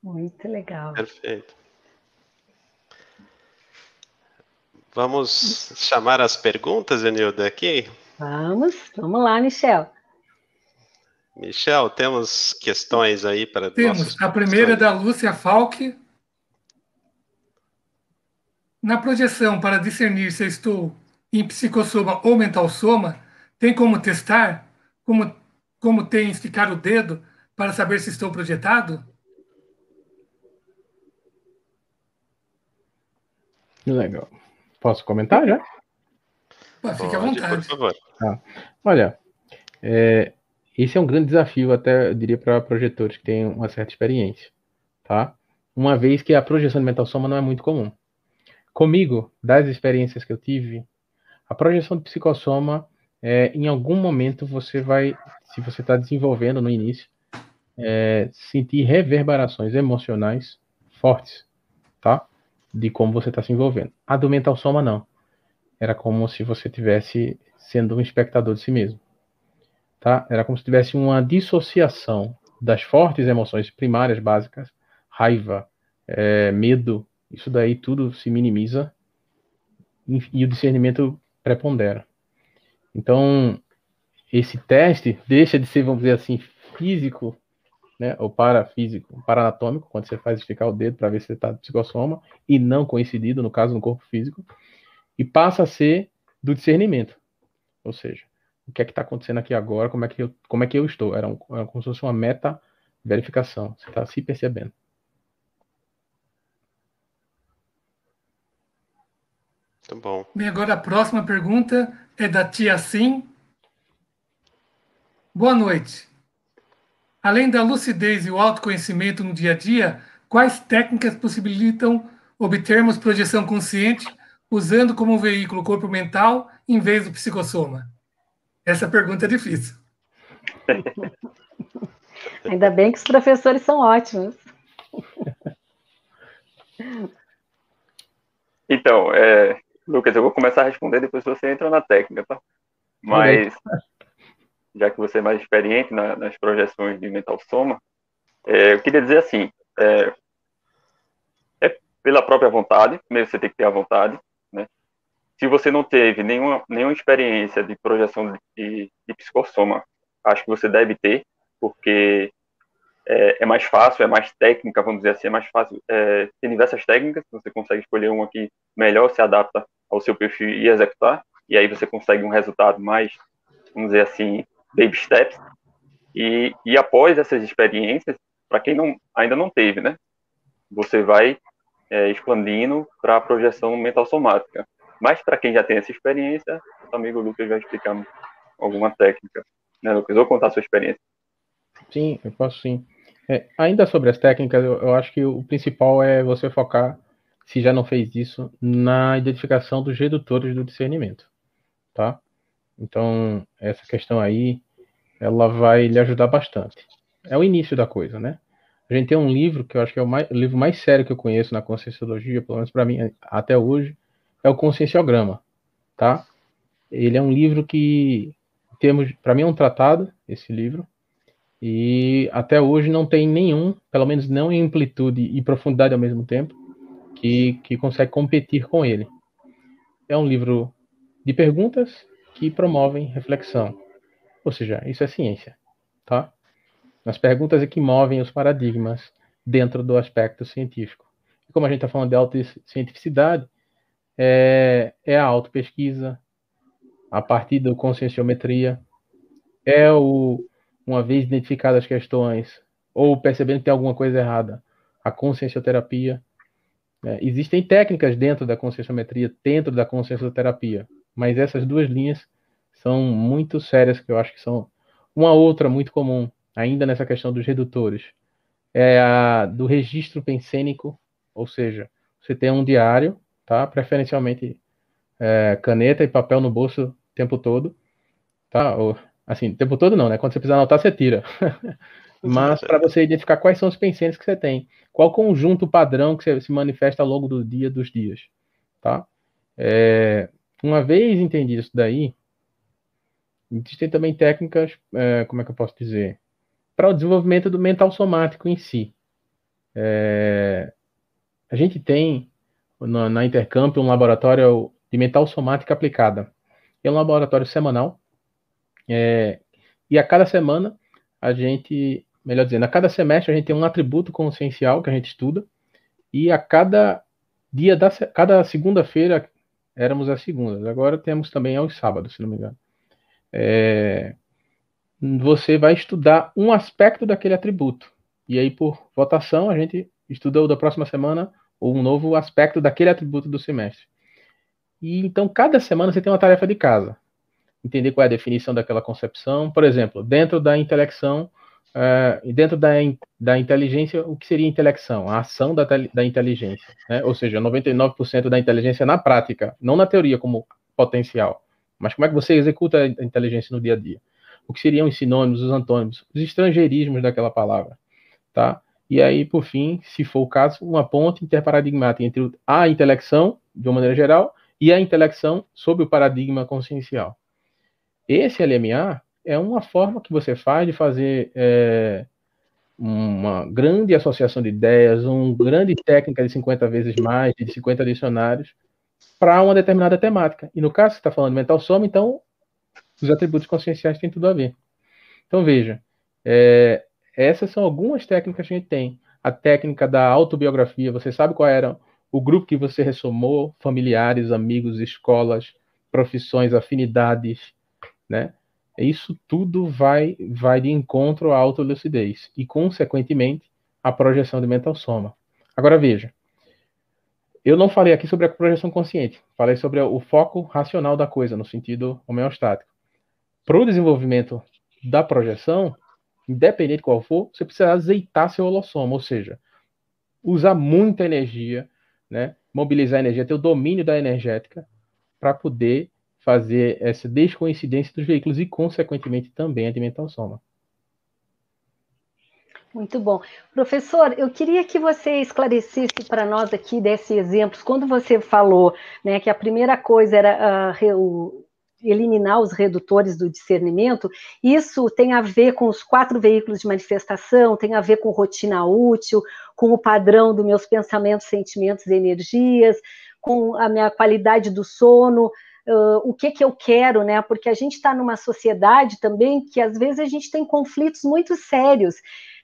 Muito legal. Perfeito. Vamos chamar as perguntas, Enilda, aqui? Vamos, vamos lá, Michel. Michel, temos questões aí para Temos. A primeira é da Lúcia Falck. Na projeção para discernir se estou em psicossoma ou mental soma, tem como testar? Como, como tem esticar o dedo para saber se estou projetado? Legal. Posso comentar já? Pode, fique à vontade. Por favor. Ah, olha, é, esse é um grande desafio, até eu diria, para projetores que têm uma certa experiência. Tá? Uma vez que a projeção de mental soma não é muito comum. Comigo, das experiências que eu tive, a projeção de psicossoma é, em algum momento você vai, se você está desenvolvendo no início, é, sentir reverberações emocionais fortes, tá? De como você está se envolvendo. A do mental soma não. Era como se você tivesse sendo um espectador de si mesmo, tá? Era como se tivesse uma dissociação das fortes emoções primárias básicas, raiva, é, medo, isso daí tudo se minimiza e o discernimento prepondera. Então, esse teste deixa de ser, vamos dizer assim, físico, né, ou parafísico, paranatômico, quando você faz esticar o dedo para ver se você está psicossoma, e não coincidido, no caso, no corpo físico, e passa a ser do discernimento. Ou seja, o que é que está acontecendo aqui agora, como é que eu, como é que eu estou. Era, um, era como se fosse uma meta verificação. Você está se percebendo. Muito bom. Bem, agora a próxima pergunta é da tia Sim. Boa noite. Além da lucidez e o autoconhecimento no dia a dia, quais técnicas possibilitam obtermos projeção consciente usando como veículo o corpo mental em vez do psicossoma? Essa pergunta é difícil. Ainda bem que os professores são ótimos. Então, é, Lucas, eu vou começar a responder, depois você entra na técnica, tá? Mas, já que você é mais experiente na, nas projeções de mental soma, é, eu queria dizer assim, é, é, pela própria vontade, primeiro você tem que ter a vontade? Se você não teve nenhuma, nenhuma experiência de projeção de, de psicossoma, acho que você deve ter, porque é, é, mais fácil, é mais técnica, vamos dizer assim, é mais fácil. É, tem diversas técnicas, você consegue escolher uma que melhor se adapta ao seu perfil e executar, e aí você consegue um resultado mais, vamos dizer assim, baby steps. E, e após essas experiências, para quem não, ainda não teve, né, você vai é, expandindo para a projeção mental somática. Mas para quem já tem essa experiência, o amigo Lucas vai explicar alguma técnica. Né, Lucas? Vou contar a sua experiência. Sim, eu posso sim. É, ainda sobre as técnicas, eu, eu, acho que o principal é você focar se já não fez isso, na identificação dos redutores do discernimento, tá? Então, essa questão aí, ela vai lhe ajudar bastante. é o início da coisa, né? A gente tem um livro que eu acho que é o, mais, o livro mais sério que eu conheço na conscienciologia, pelo menos para mim até hoje, é o Conscienciograma, tá? Ele é um livro que temos, para mim é um tratado esse livro e até hoje não tem nenhum, pelo menos não em amplitude e profundidade ao mesmo tempo, que, que consegue competir com ele. É um livro de perguntas que promovem reflexão. Ou seja, isso é ciência, tá? As perguntas é que movem os paradigmas dentro do aspecto científico. E como a gente está falando de autocientificidade, é, é a autopesquisa, a partir da conscienciometria, é o, uma vez identificadas as questões, ou percebendo que tem alguma coisa errada, a consciencioterapia. É, existem técnicas dentro da conscienciometria, dentro da consciencioterapia, mas essas duas linhas são muito sérias, que eu acho que são uma outra muito comum, ainda nessa questão dos redutores, é a do registro pensênico, ou seja, você tem um diário, tá? Preferencialmente é, caneta e papel no bolso o tempo todo, tá? Ou, assim, o tempo todo não, né? Quando você precisar anotar, você tira. Mas para você identificar quais são os pensamentos que você tem, qual conjunto padrão que você, se manifesta ao longo do dia dos dias, tá? É, uma vez entendido isso daí, existem também técnicas, é, como é que eu posso dizer, para o desenvolvimento do mental somático em si. É, a gente tem na, na um laboratório de mental somática aplicada. É um laboratório semanal. É, e a cada semana a gente, melhor dizendo, a cada semestre a gente tem um atributo consciencial que a gente estuda. E a cada dia da cada segunda-feira éramos as segundas. Agora temos também aos sábados, se não me engano. É, você vai estudar um aspecto daquele atributo. E aí, por votação, a gente estuda o da próxima semana ou um novo aspecto daquele atributo do semestre. E então, cada semana você tem uma tarefa de casa. Entender qual é a definição daquela concepção. Por exemplo, dentro da intelecção, uh, dentro da, da inteligência, o que seria intelecção? A ação da, da inteligência. Né? Ou seja, 99% da inteligência na prática, não na teoria como potencial. Mas como é que você executa a inteligência no dia a dia? O que seriam os sinônimos, os antônimos, os estrangeirismos daquela palavra, tá? E aí, por fim, se for o caso, uma ponte interparadigmática entre a intelecção, de uma maneira geral, e a intelecção sob o paradigma consciencial. Esse LMA é uma forma que você faz de fazer é, uma grande associação de ideias, uma grande técnica de 50 vezes mais, de 50 dicionários, para uma determinada temática. E no caso, você está falando de mental soma, então os atributos conscienciais têm tudo a ver. Então, veja, é, essas são algumas técnicas que a gente tem. A técnica da autobiografia, você sabe qual era o grupo que você ressomou, familiares, amigos, escolas, profissões, afinidades, né? Isso tudo vai, vai de encontro à autolucidez e, consequentemente, à projeção de mental soma. Agora veja, eu não falei aqui sobre a projeção consciente, falei sobre o foco racional da coisa, no sentido homeostático. Para o desenvolvimento da projeção, independente qual for, você precisa azeitar seu holossoma, ou seja, usar muita energia, né? mobilizar energia, ter o domínio da energética para poder fazer essa descoincidência dos veículos e, consequentemente, também a mental soma. Muito bom. Professor, eu queria que você esclarecesse para nós aqui, desse exemplos, quando você falou né, que a primeira coisa era uh, eliminar os redutores do discernimento, isso tem a ver com os quatro veículos de manifestação, tem a ver com rotina útil, com o padrão dos meus pensamentos, sentimentos e energias, com a minha qualidade do sono, Uh, o que que eu quero, né? Porque a gente está numa sociedade também que às vezes a gente tem conflitos muito sérios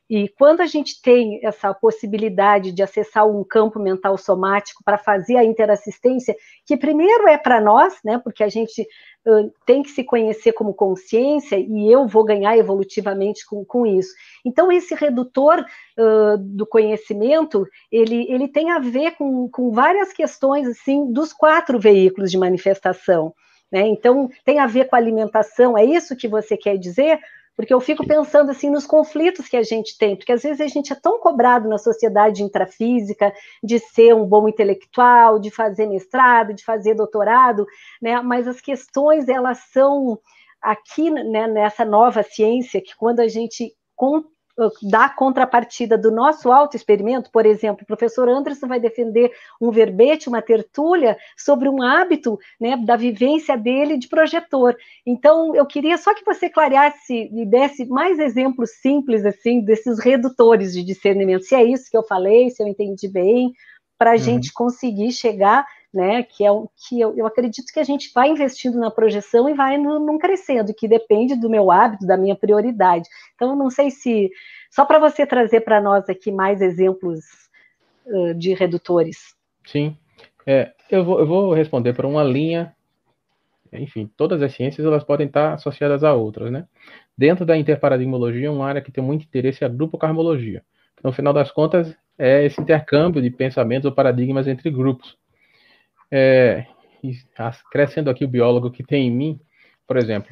e quando a gente tem essa possibilidade de acessar um campo mental somático para fazer a interassistência, que primeiro é para nós, né, porque a gente uh, tem que se conhecer como consciência e eu vou ganhar evolutivamente com, com isso. Então, esse redutor uh, do conhecimento, ele, ele tem a ver com, com várias questões, assim, dos quatro veículos de manifestação. Né? Então, tem a ver com alimentação, é isso que você quer dizer? Porque eu fico pensando assim nos conflitos que a gente tem, porque às vezes a gente é tão cobrado na sociedade intrafísica de ser um bom intelectual, de fazer mestrado, de fazer doutorado, né? Mas as questões elas são aqui né, nessa nova ciência que quando a gente da contrapartida do nosso auto-experimento, por exemplo, o professor Anderson vai defender um verbete, uma tertúlia sobre um hábito né, da vivência dele de projetor. Então, eu queria só que você clareasse e desse mais exemplos simples, assim, desses redutores de discernimento, se é isso que eu falei, se eu entendi bem, para a uhum. gente conseguir chegar né? Que é o que eu, eu, acredito que a gente vai investindo na projeção e vai não crescendo, que depende do meu hábito, da minha prioridade. Então, não sei se só para você trazer para nós aqui mais exemplos uh, de redutores. Sim, é, eu, vou, eu vou responder por uma linha. Enfim, todas as ciências elas podem estar associadas a outras, né? Dentro da interparadigmologia, uma área que tem muito interesse é a grupo carmologia. No final das contas, é esse intercâmbio de pensamentos ou paradigmas entre grupos é, crescendo aqui o biólogo que tem em mim, por exemplo,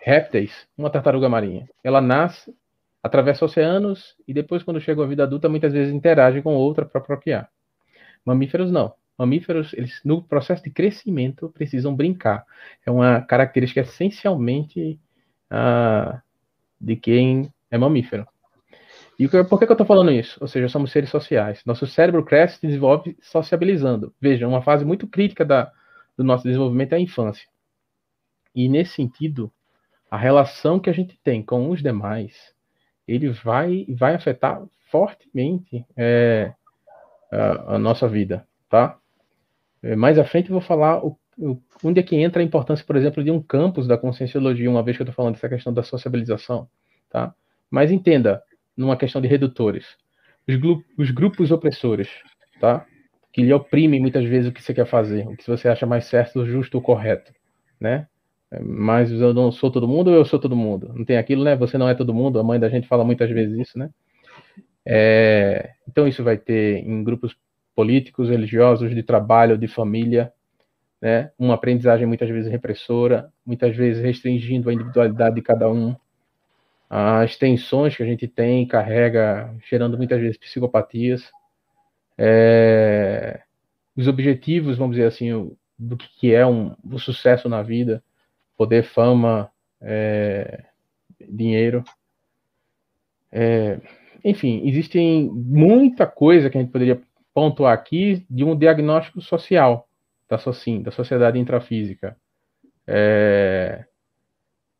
répteis, uma tartaruga marinha, ela nasce, atravessa oceanos e depois, quando chega à vida adulta, muitas vezes interage com outra para procriar. Mamíferos não. Mamíferos, eles no processo de crescimento precisam brincar. É uma característica essencialmente ah, de quem é mamífero. E por que, eu estou falando isso? Ou seja, somos seres sociais. Nosso cérebro cresce e se desenvolve sociabilizando. Veja, uma fase muito crítica da, do nosso desenvolvimento é a infância. E nesse sentido, a relação que a gente tem com os demais, ele vai, vai afetar fortemente é, a, a, nossa vida, tá? É, mais à frente eu vou falar o, o, onde é que entra a importância, por exemplo, de um campus da conscienciologia, uma vez que eu estou falando dessa questão da sociabilização, tá? Mas entenda, numa questão de redutores. Os, os grupos opressores, tá? Que lhe oprimem muitas vezes o que você quer fazer, o que você acha mais certo, justo ou correto, né? Mas eu não sou todo mundo eu sou todo mundo? Não tem aquilo, né? Você não é todo mundo. A mãe da gente fala muitas vezes isso, né? É, então isso vai ter em grupos políticos, religiosos, de trabalho, de família, né? Uma aprendizagem muitas vezes repressora, muitas vezes restringindo a individualidade de cada um, as tensões que a gente tem carrega, gerando muitas vezes psicopatias. É, os objetivos, vamos dizer assim, do que é um, o sucesso na vida, poder, fama, é, dinheiro. É, enfim, existem muita coisa que a gente poderia pontuar aqui de um diagnóstico social da, socin, da sociedade intrafísica. É,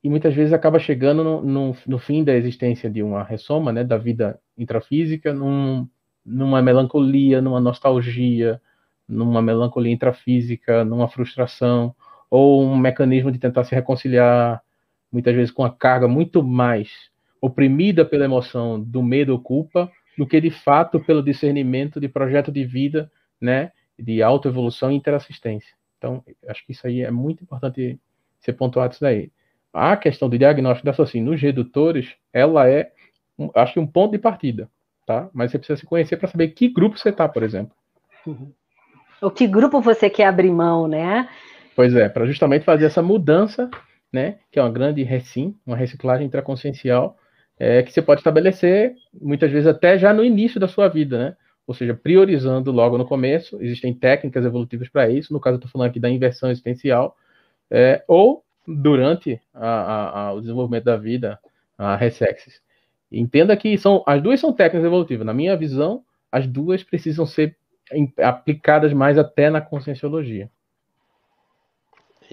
e muitas vezes acaba chegando no, no, no, fim da existência de uma ressoma, né, da vida intrafísica, num, numa melancolia, numa nostalgia, numa melancolia intrafísica, numa frustração, ou um mecanismo de tentar se reconciliar, muitas vezes com a carga muito mais oprimida pela emoção do medo ou culpa, do que de fato pelo discernimento de projeto de vida, né, de autoevolução e interassistência. Então, acho que isso aí é muito importante ser pontuado isso daí a questão do diagnóstico da SOCIM nos redutores, ela é, acho que um ponto de partida, tá? Mas você precisa se conhecer para saber que grupo você está, por exemplo. Uhum. O que grupo você quer abrir mão, né? Pois é, para justamente fazer essa mudança, né? Que é uma grande recim, uma reciclagem intraconsciencial, é, que você pode estabelecer, muitas vezes até já no início da sua vida, né? Ou seja, priorizando logo no começo, existem técnicas evolutivas para isso, no caso eu estou falando aqui da inversão existencial, é, ou durante a, a, o desenvolvimento da vida, a Resexis. Entenda que são as duas são técnicas evolutivas. Na minha visão, as duas precisam ser aplicadas mais até na conscienciologia.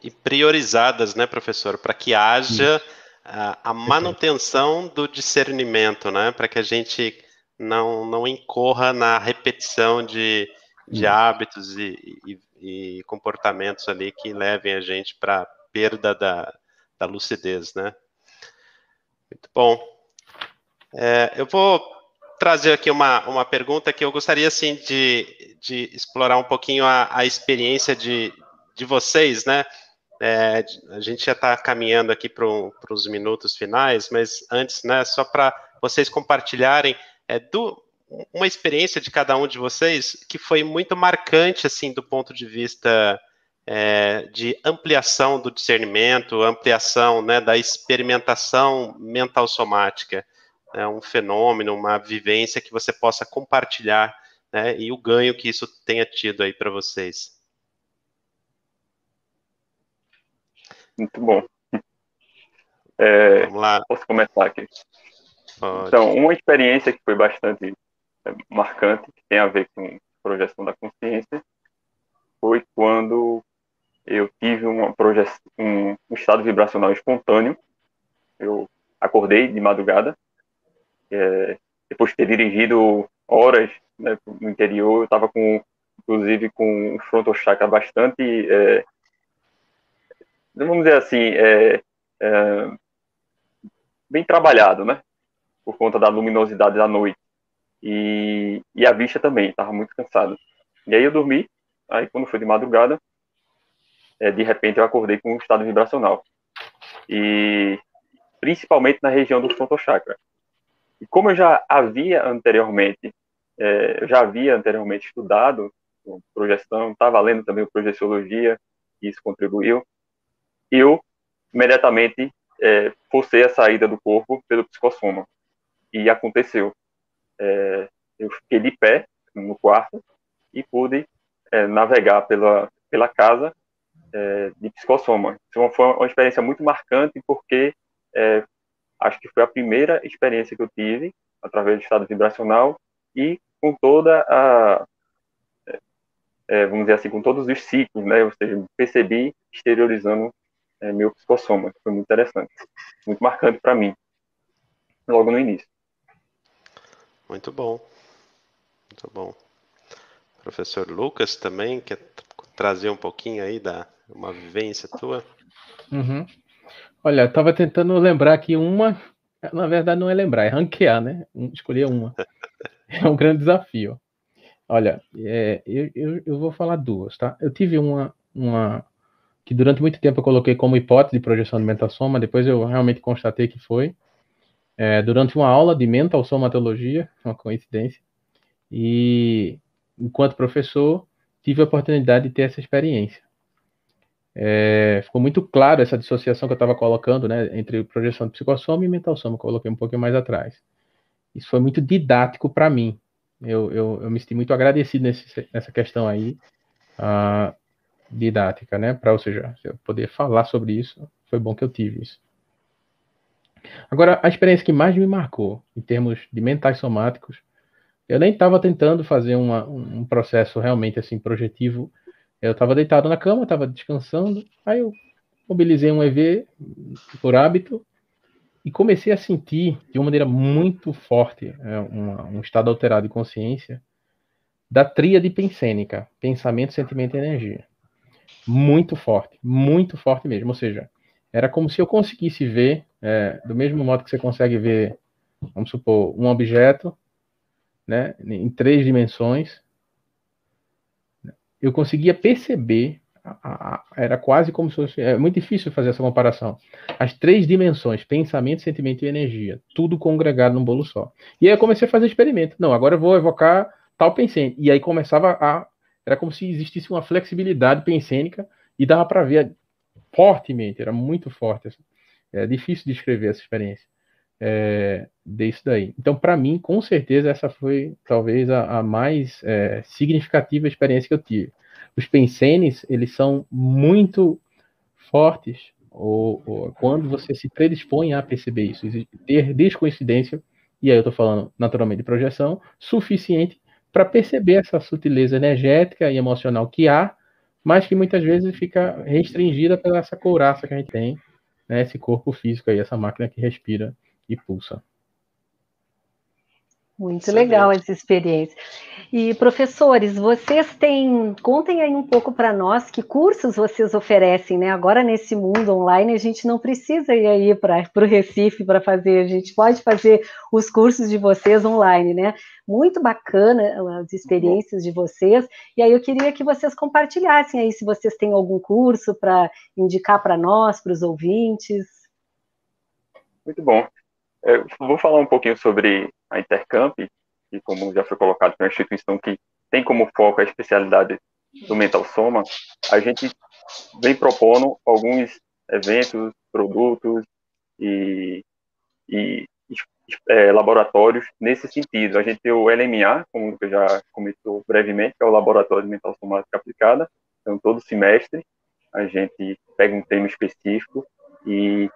E priorizadas, né, professor, para que haja a, a manutenção do discernimento, né, para que a gente não, não incorra na repetição de, de hábitos e, e, e comportamentos ali que levem a gente para perda da, da lucidez, né? Muito bom. É, eu vou trazer aqui uma, uma pergunta que eu gostaria, assim, de, de explorar um pouquinho a, a experiência de, de vocês, né? É, a gente já está caminhando aqui para os minutos finais, mas antes, né, só para vocês compartilharem é, do, uma experiência de cada um de vocês que foi muito marcante, assim, do ponto de vista é, de ampliação do discernimento, ampliação né, da experimentação mental somática. É um fenômeno, uma vivência que você possa compartilhar né, e o ganho que isso tenha tido aí para vocês. Muito bom. É, Vamos lá. Posso começar aqui? Pode. Então, uma experiência que foi bastante é, marcante, que tem a ver com projeção da consciência, foi quando eu tive uma um, um estado vibracional espontâneo. Eu acordei de madrugada, é, depois de ter dirigido horas né, no interior, eu estava com, inclusive, com um frontal chakra bastante, é, vamos dizer assim, é, é, bem trabalhado, né? Por conta da luminosidade da noite. E, e a vista também, estava muito cansado. E aí eu dormi, aí quando foi de madrugada, é, de repente eu acordei com um estado vibracional. E principalmente na região do frontal chakra. E como eu já havia anteriormente, é, eu já havia anteriormente estudado projeção, estava lendo também projeciologia, isso contribuiu, eu imediatamente é, forcei a saída do corpo pelo psicossoma. E aconteceu. É, eu fiquei de pé no quarto e pude é, navegar pela, pela casa é, de psicossoma. Foi uma experiência muito marcante porque é, acho que foi a primeira experiência que eu tive através do estado vibracional e com toda a é, vamos dizer assim, com todos os ciclos, né? Ou seja, percebi exteriorizando é, meu psicossoma, que foi muito interessante, muito marcante para mim, logo no início. Muito bom, muito bom. Professor Lucas também quer trazer um pouquinho aí da uma vivência tua? Uhum. Olha, eu tava tentando lembrar aqui uma, na verdade não é lembrar, é ranquear, né? Escolher uma. É um grande desafio. Olha, é, eu, eu, eu, vou falar duas, tá? Eu tive uma, uma que durante muito tempo eu coloquei como hipótese de projeção de mental soma, depois eu realmente constatei que foi. É, durante uma aula de mental somatologia, uma coincidência, e enquanto professor, tive a oportunidade de ter essa experiência. É, ficou muito claro essa dissociação que eu estava colocando, né, entre projeção de psicossoma e mental soma, coloquei um pouquinho mais atrás. Isso foi muito didático para mim. Eu, eu, eu, me senti muito agradecido nesse, nessa questão aí. Uh, didática, né? Para, ou seja, eu poder falar sobre isso, foi bom que eu tive isso. Agora, a experiência que mais me marcou, em termos de mentais somáticos, eu nem estava tentando fazer uma, um processo realmente assim projetivo. Eu estava deitado na cama, estava descansando, aí eu mobilizei um EV por hábito e comecei a sentir de uma maneira muito forte é, um, um estado alterado de consciência da tríade pensênica, pensamento, sentimento e energia muito forte, muito forte mesmo. Ou seja, era como se eu conseguisse ver, é, do mesmo modo que você consegue ver, vamos supor, um objeto, né, em três dimensões, eu conseguia perceber, a, a, era quase como se fosse, é muito difícil fazer essa comparação, as três dimensões, pensamento, sentimento e energia, tudo congregado num bolo só. E aí eu comecei a fazer experimento. Não, agora eu vou evocar tal pensamento. E aí começava a era como se existisse uma flexibilidade pensênica e dava para ver fortemente, era muito forte. Assim. É difícil descrever essa experiência é, disso daí. Então, para mim, com certeza, essa foi talvez a, a mais é, significativa experiência que eu tive. Os pensenes, eles são muito fortes ou, ou, quando você se predispõe a perceber isso, ter descoincidência, e aí eu estou falando naturalmente de projeção, suficiente para perceber essa sutileza energética e emocional que há, mas que muitas vezes fica restringida pela essa couraça que a gente tem, né, esse corpo físico aí, essa máquina que respira e pulsa. Muito legal essa experiência. E professores, vocês têm, contem aí um pouco para nós que cursos vocês oferecem, né? Agora nesse mundo online a gente não precisa ir aí para o Recife para fazer, a gente pode fazer os cursos de vocês online, né? Muito bacana as experiências de vocês. E aí eu queria que vocês compartilhassem aí se vocês têm algum curso para indicar para nós, para os ouvintes. Muito bom. Eu vou falar um pouquinho sobre a Intercamp, que como já foi colocado, é uma instituição que tem como foco a especialidade do Mental Soma. A gente vem propondo alguns eventos, produtos e, e é, laboratórios nesse sentido. A gente tem o LMA, como eu já comentou brevemente, que é o Laboratório de Mental Somática Aplicada. Então, todo semestre, a gente pega um tema específico e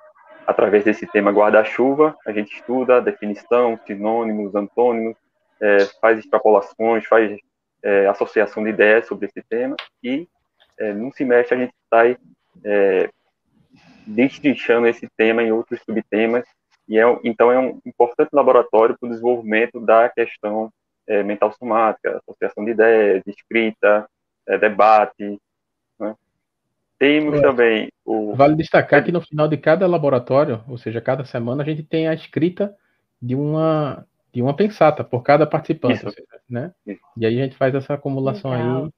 através desse tema guarda-chuva, a gente estuda definição, sinônimos, antônimos, é, faz extrapolações, faz é, associação de ideias sobre esse tema e é, num semestre a gente sai é, destrinchando esse tema em outros subtemas e é, então é um importante laboratório para o desenvolvimento da questão é, mental somática, associação de ideias, escrita, é, debate. Né? Temos é. também o. Vale destacar que no final de cada laboratório, ou seja, cada semana, a gente tem a escrita de uma de uma pensata por cada participante, Isso. né? Isso. E aí a gente faz essa acumulação Legal. aí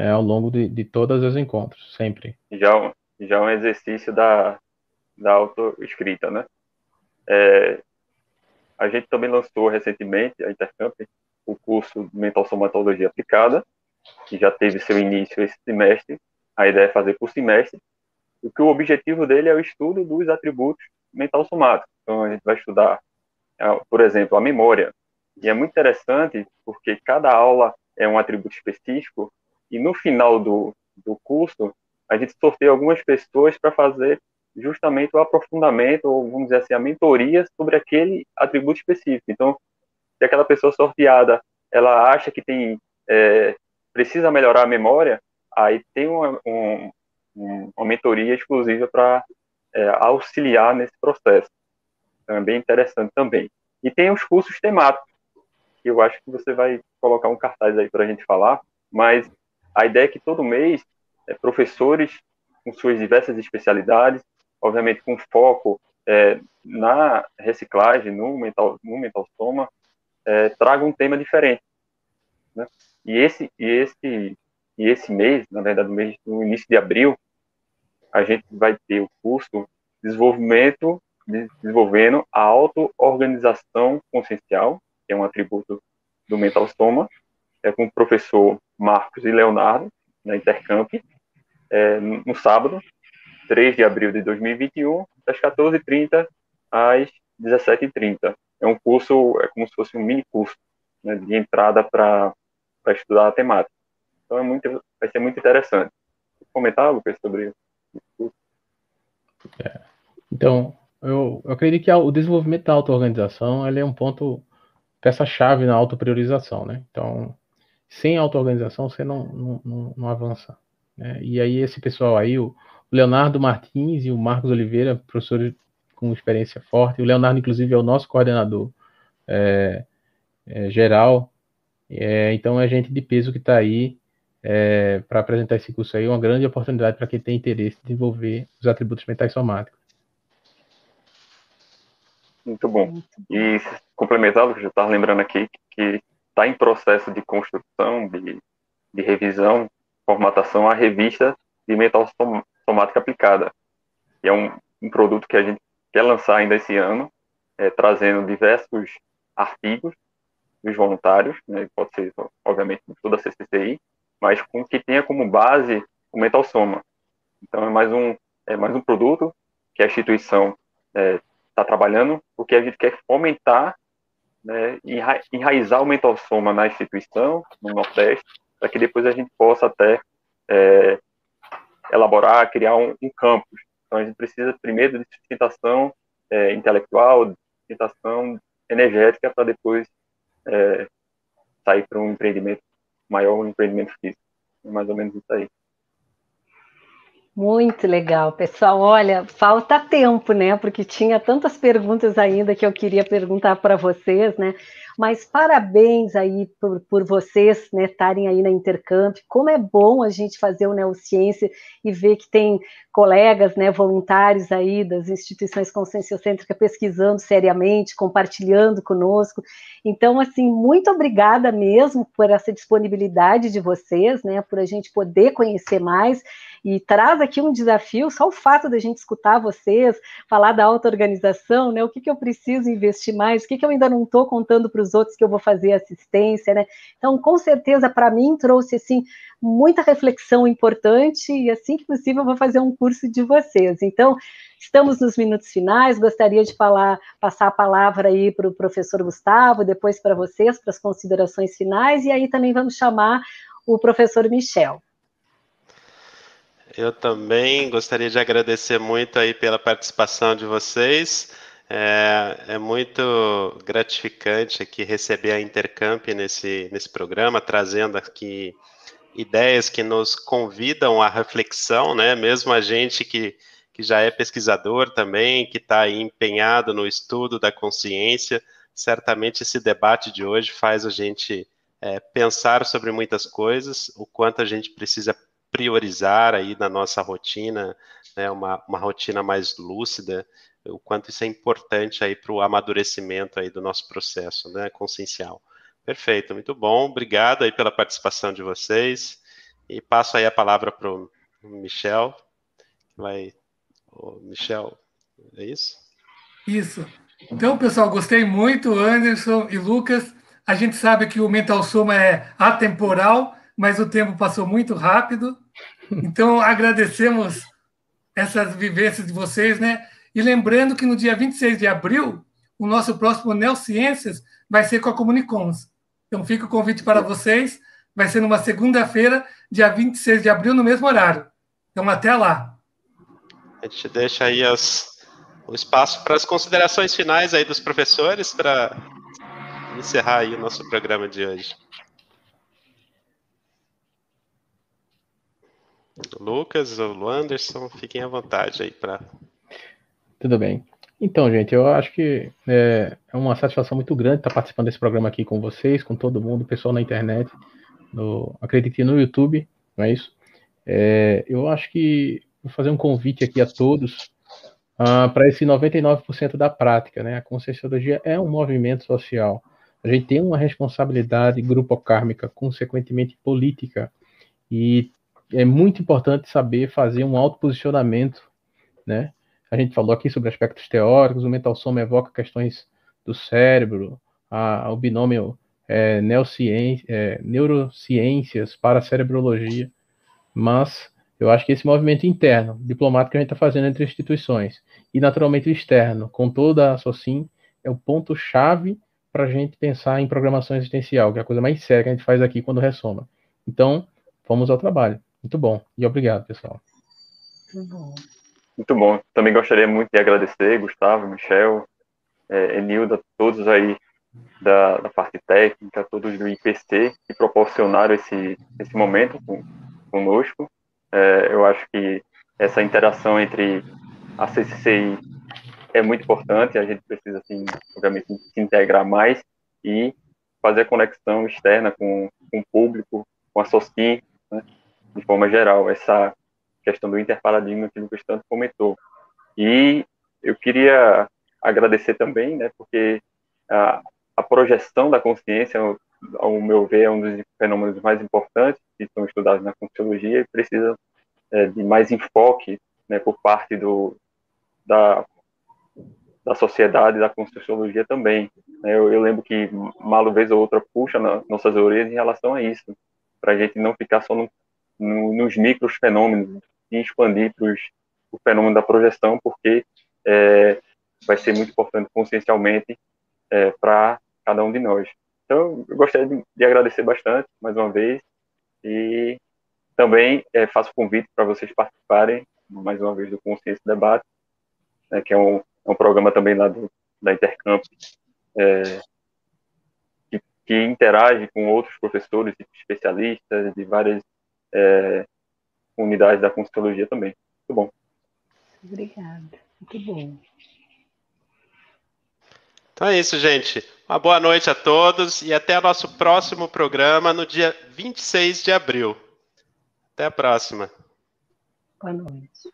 é, ao longo de, de todos os encontros, sempre. Já, já um exercício da, da autoescrita, né? É, a gente também lançou recentemente, a Intercamp, o curso de Mental Somatologia Aplicada, que já teve seu início esse semestre. A ideia é fazer por semestre. E que o objetivo dele é o estudo dos atributos mental somáticos. Então, a gente vai estudar, é, por exemplo, a memória. E é muito interessante porque cada aula é um atributo específico e no final do, do curso a gente sorteia algumas pessoas para fazer justamente o aprofundamento, ou vamos dizer assim, a mentoria sobre aquele atributo específico. Então, se aquela pessoa sorteada, ela acha que tem, é, precisa melhorar a memória, aí tem uma, um, uma mentoria exclusiva para é, auxiliar nesse processo. Então, é bem interessante também. E tem os cursos temáticos, que eu acho que você vai colocar um cartaz aí para a gente falar, mas a ideia é que todo mês é, professores com suas diversas especialidades obviamente com foco é, na reciclagem, no mental, no mental soma, é, traga um tema diferente. Né? E esse e esse e esse mês, na verdade, no, mês, no início de abril, a gente vai ter o curso desenvolvimento desenvolvendo a auto-organização consciencial, que é um atributo do mental soma, é com o professor Marcos e Leonardo na Intercamp, é, no sábado, 3 de abril de 2021, das 14h30 às 17h30. É um curso, é como se fosse um mini curso né, de entrada para estudar a temática. Então é muito, vai ser muito interessante. Comentar, Lucas, sobre isso? É. Então, eu, eu acredito que o desenvolvimento da auto-organização é um ponto, peça-chave na auto-priorização, né? Então, sem auto-organização você não, não, não, não avança. Né? E aí esse pessoal aí, o, Leonardo Martins e o Marcos Oliveira, professores com experiência forte. O Leonardo, inclusive, é o nosso coordenador é, é, geral. É, então, é gente de peso que está aí é, para apresentar esse curso aí. Uma grande oportunidade para quem tem interesse em desenvolver os atributos mentais somáticos. Muito bom. E complementado, que já estava lembrando aqui que está em processo de construção, de, de revisão, formatação a revista de mental somática aplicada. E é um, um produto que a gente quer lançar ainda esse ano, é, trazendo diversos artigos dos voluntários, né, pode ser, obviamente, toda a CCCI, mas com que tenha como base o Mental Soma. Então, é mais um, é mais um produto que a instituição está é, tá trabalhando, porque a gente quer fomentar, né, enra enraizar o Mental Soma na instituição, no Nordeste, para que depois a gente possa até é, elaborar, criar um, um campus. Então, a gente precisa primeiro de sustentação é, intelectual, sustentação energética, para depois é, sair para um empreendimento maior, empreendimento físico. É mais ou menos isso aí. Muito legal, pessoal. Olha, falta tempo, né? Porque tinha tantas perguntas ainda que eu queria perguntar para vocês, né? Mas parabéns aí por, por vocês né, estarem aí na Intercamp. Como é bom a gente fazer o Neociência e ver que tem colegas, né, voluntários aí das instituições conscienciocêntricas pesquisando seriamente, compartilhando conosco. Então, assim, muito obrigada mesmo por essa disponibilidade de vocês, né, por a gente poder conhecer mais e traz aqui um desafio, só o fato da gente escutar vocês, falar da auto-organização, né? O que, que eu preciso investir mais, o que, que eu ainda não estou contando para os outros que eu vou fazer assistência, né? Então, com certeza, para mim, trouxe assim muita reflexão importante e assim que possível eu vou fazer um curso de vocês. Então, estamos nos minutos finais, gostaria de falar, passar a palavra aí para o professor Gustavo, depois para vocês, para as considerações finais, e aí também vamos chamar o professor Michel. Eu também gostaria de agradecer muito aí pela participação de vocês. É, é, muito gratificante aqui receber a Intercamp nesse, nesse programa, trazendo aqui ideias que nos convidam à reflexão, né? Mesmo a gente que, que já é pesquisador também, que está empenhado no estudo da consciência, certamente esse debate de hoje faz a gente é, pensar sobre muitas coisas, o quanto a gente precisa priorizar aí na nossa rotina, né, uma, uma rotina mais lúcida, o quanto isso é importante aí para o amadurecimento aí do nosso processo, né, consciencial. Perfeito, muito bom. Obrigado aí pela participação de vocês. E passo aí a palavra para o Michel. Vai. Michel, é isso? Isso. Então, pessoal, gostei muito, Anderson e Lucas. A gente sabe que o Mental Soma é atemporal, mas o tempo passou muito rápido. Então, agradecemos essas vivências de vocês, né? E lembrando que no dia 26 de abril, o nosso próximo Neociências vai ser com a Comunicons. Então fica o convite para vocês. Vai ser numa segunda-feira, dia 26 de abril, no mesmo horário. Então até lá. A gente deixa aí as, o espaço para as considerações finais aí dos professores para encerrar aí o nosso programa de hoje. Lucas ou Anderson, fiquem à vontade aí para. Tudo bem. Então, gente, eu acho que é, é, uma satisfação muito grande estar participando desse programa aqui com vocês, com todo mundo, pessoal na internet, no, acredite no YouTube, não é isso? É, eu acho que vou fazer um convite aqui a todos uh, para esse 99% da prática, né? A Conscienciologia é um movimento social. A gente tem uma responsabilidade grupo-kármica, consequentemente política, e é muito importante saber fazer um autoposicionamento, né? A gente falou aqui sobre aspectos teóricos, o mental soma evoca questões do cérebro, a, o binômio é, é, neurociências para a cerebrologia, mas eu acho que esse movimento interno, diplomático que a gente está fazendo entre instituições, e naturalmente o externo, com toda a SOCIM, é o ponto-chave para a gente pensar em programação existencial, que é a coisa mais séria que a gente faz aqui quando ressoma. Então, vamos ao trabalho. Muito bom. E obrigado, pessoal. Muito bom. Muito bom. Também gostaria muito de agradecer Gustavo, Michel, é, Enilda, todos aí da, da, parte técnica, todos do IPC que proporcionaram esse, esse momento com, conosco. É, eu acho que essa interação entre a CCCI é muito importante, a gente precisa, assim, obviamente, se integrar mais e fazer a conexão externa com, com o público, com a SOSCIM, né, de forma geral. Essa questão do interparadigma que o Lucas tanto comentou. E eu queria agradecer também, né, porque a, a projeção da consciência, ao, meu ver, é um dos fenômenos mais importantes que são estudados na conscienciologia e precisa é, de mais enfoque né, por parte do, da, da sociedade da conscienciologia também. Né. Eu, eu, lembro que uma vez ou outra puxa na, nossas orelhas em relação a isso, para a gente não ficar só no, no, nos micros fenômenos e expandir para o fenômeno da projeção, porque é, vai ser muito importante consciencialmente é, para cada um de nós. Então, eu gostaria de, de, agradecer bastante, mais uma vez, e também é, faço convite para vocês participarem, mais uma vez, do Consciência Debate, né, que é um, é um programa também lá do, da Intercamp, é, que, que, interage com outros professores e especialistas de várias é, unidade da Conscienciologia também. Muito bom. Obrigada. Muito bom. Então é isso, gente. Uma boa noite a todos e até o nosso próximo programa no dia 26 de abril. Até a próxima. Boa noite.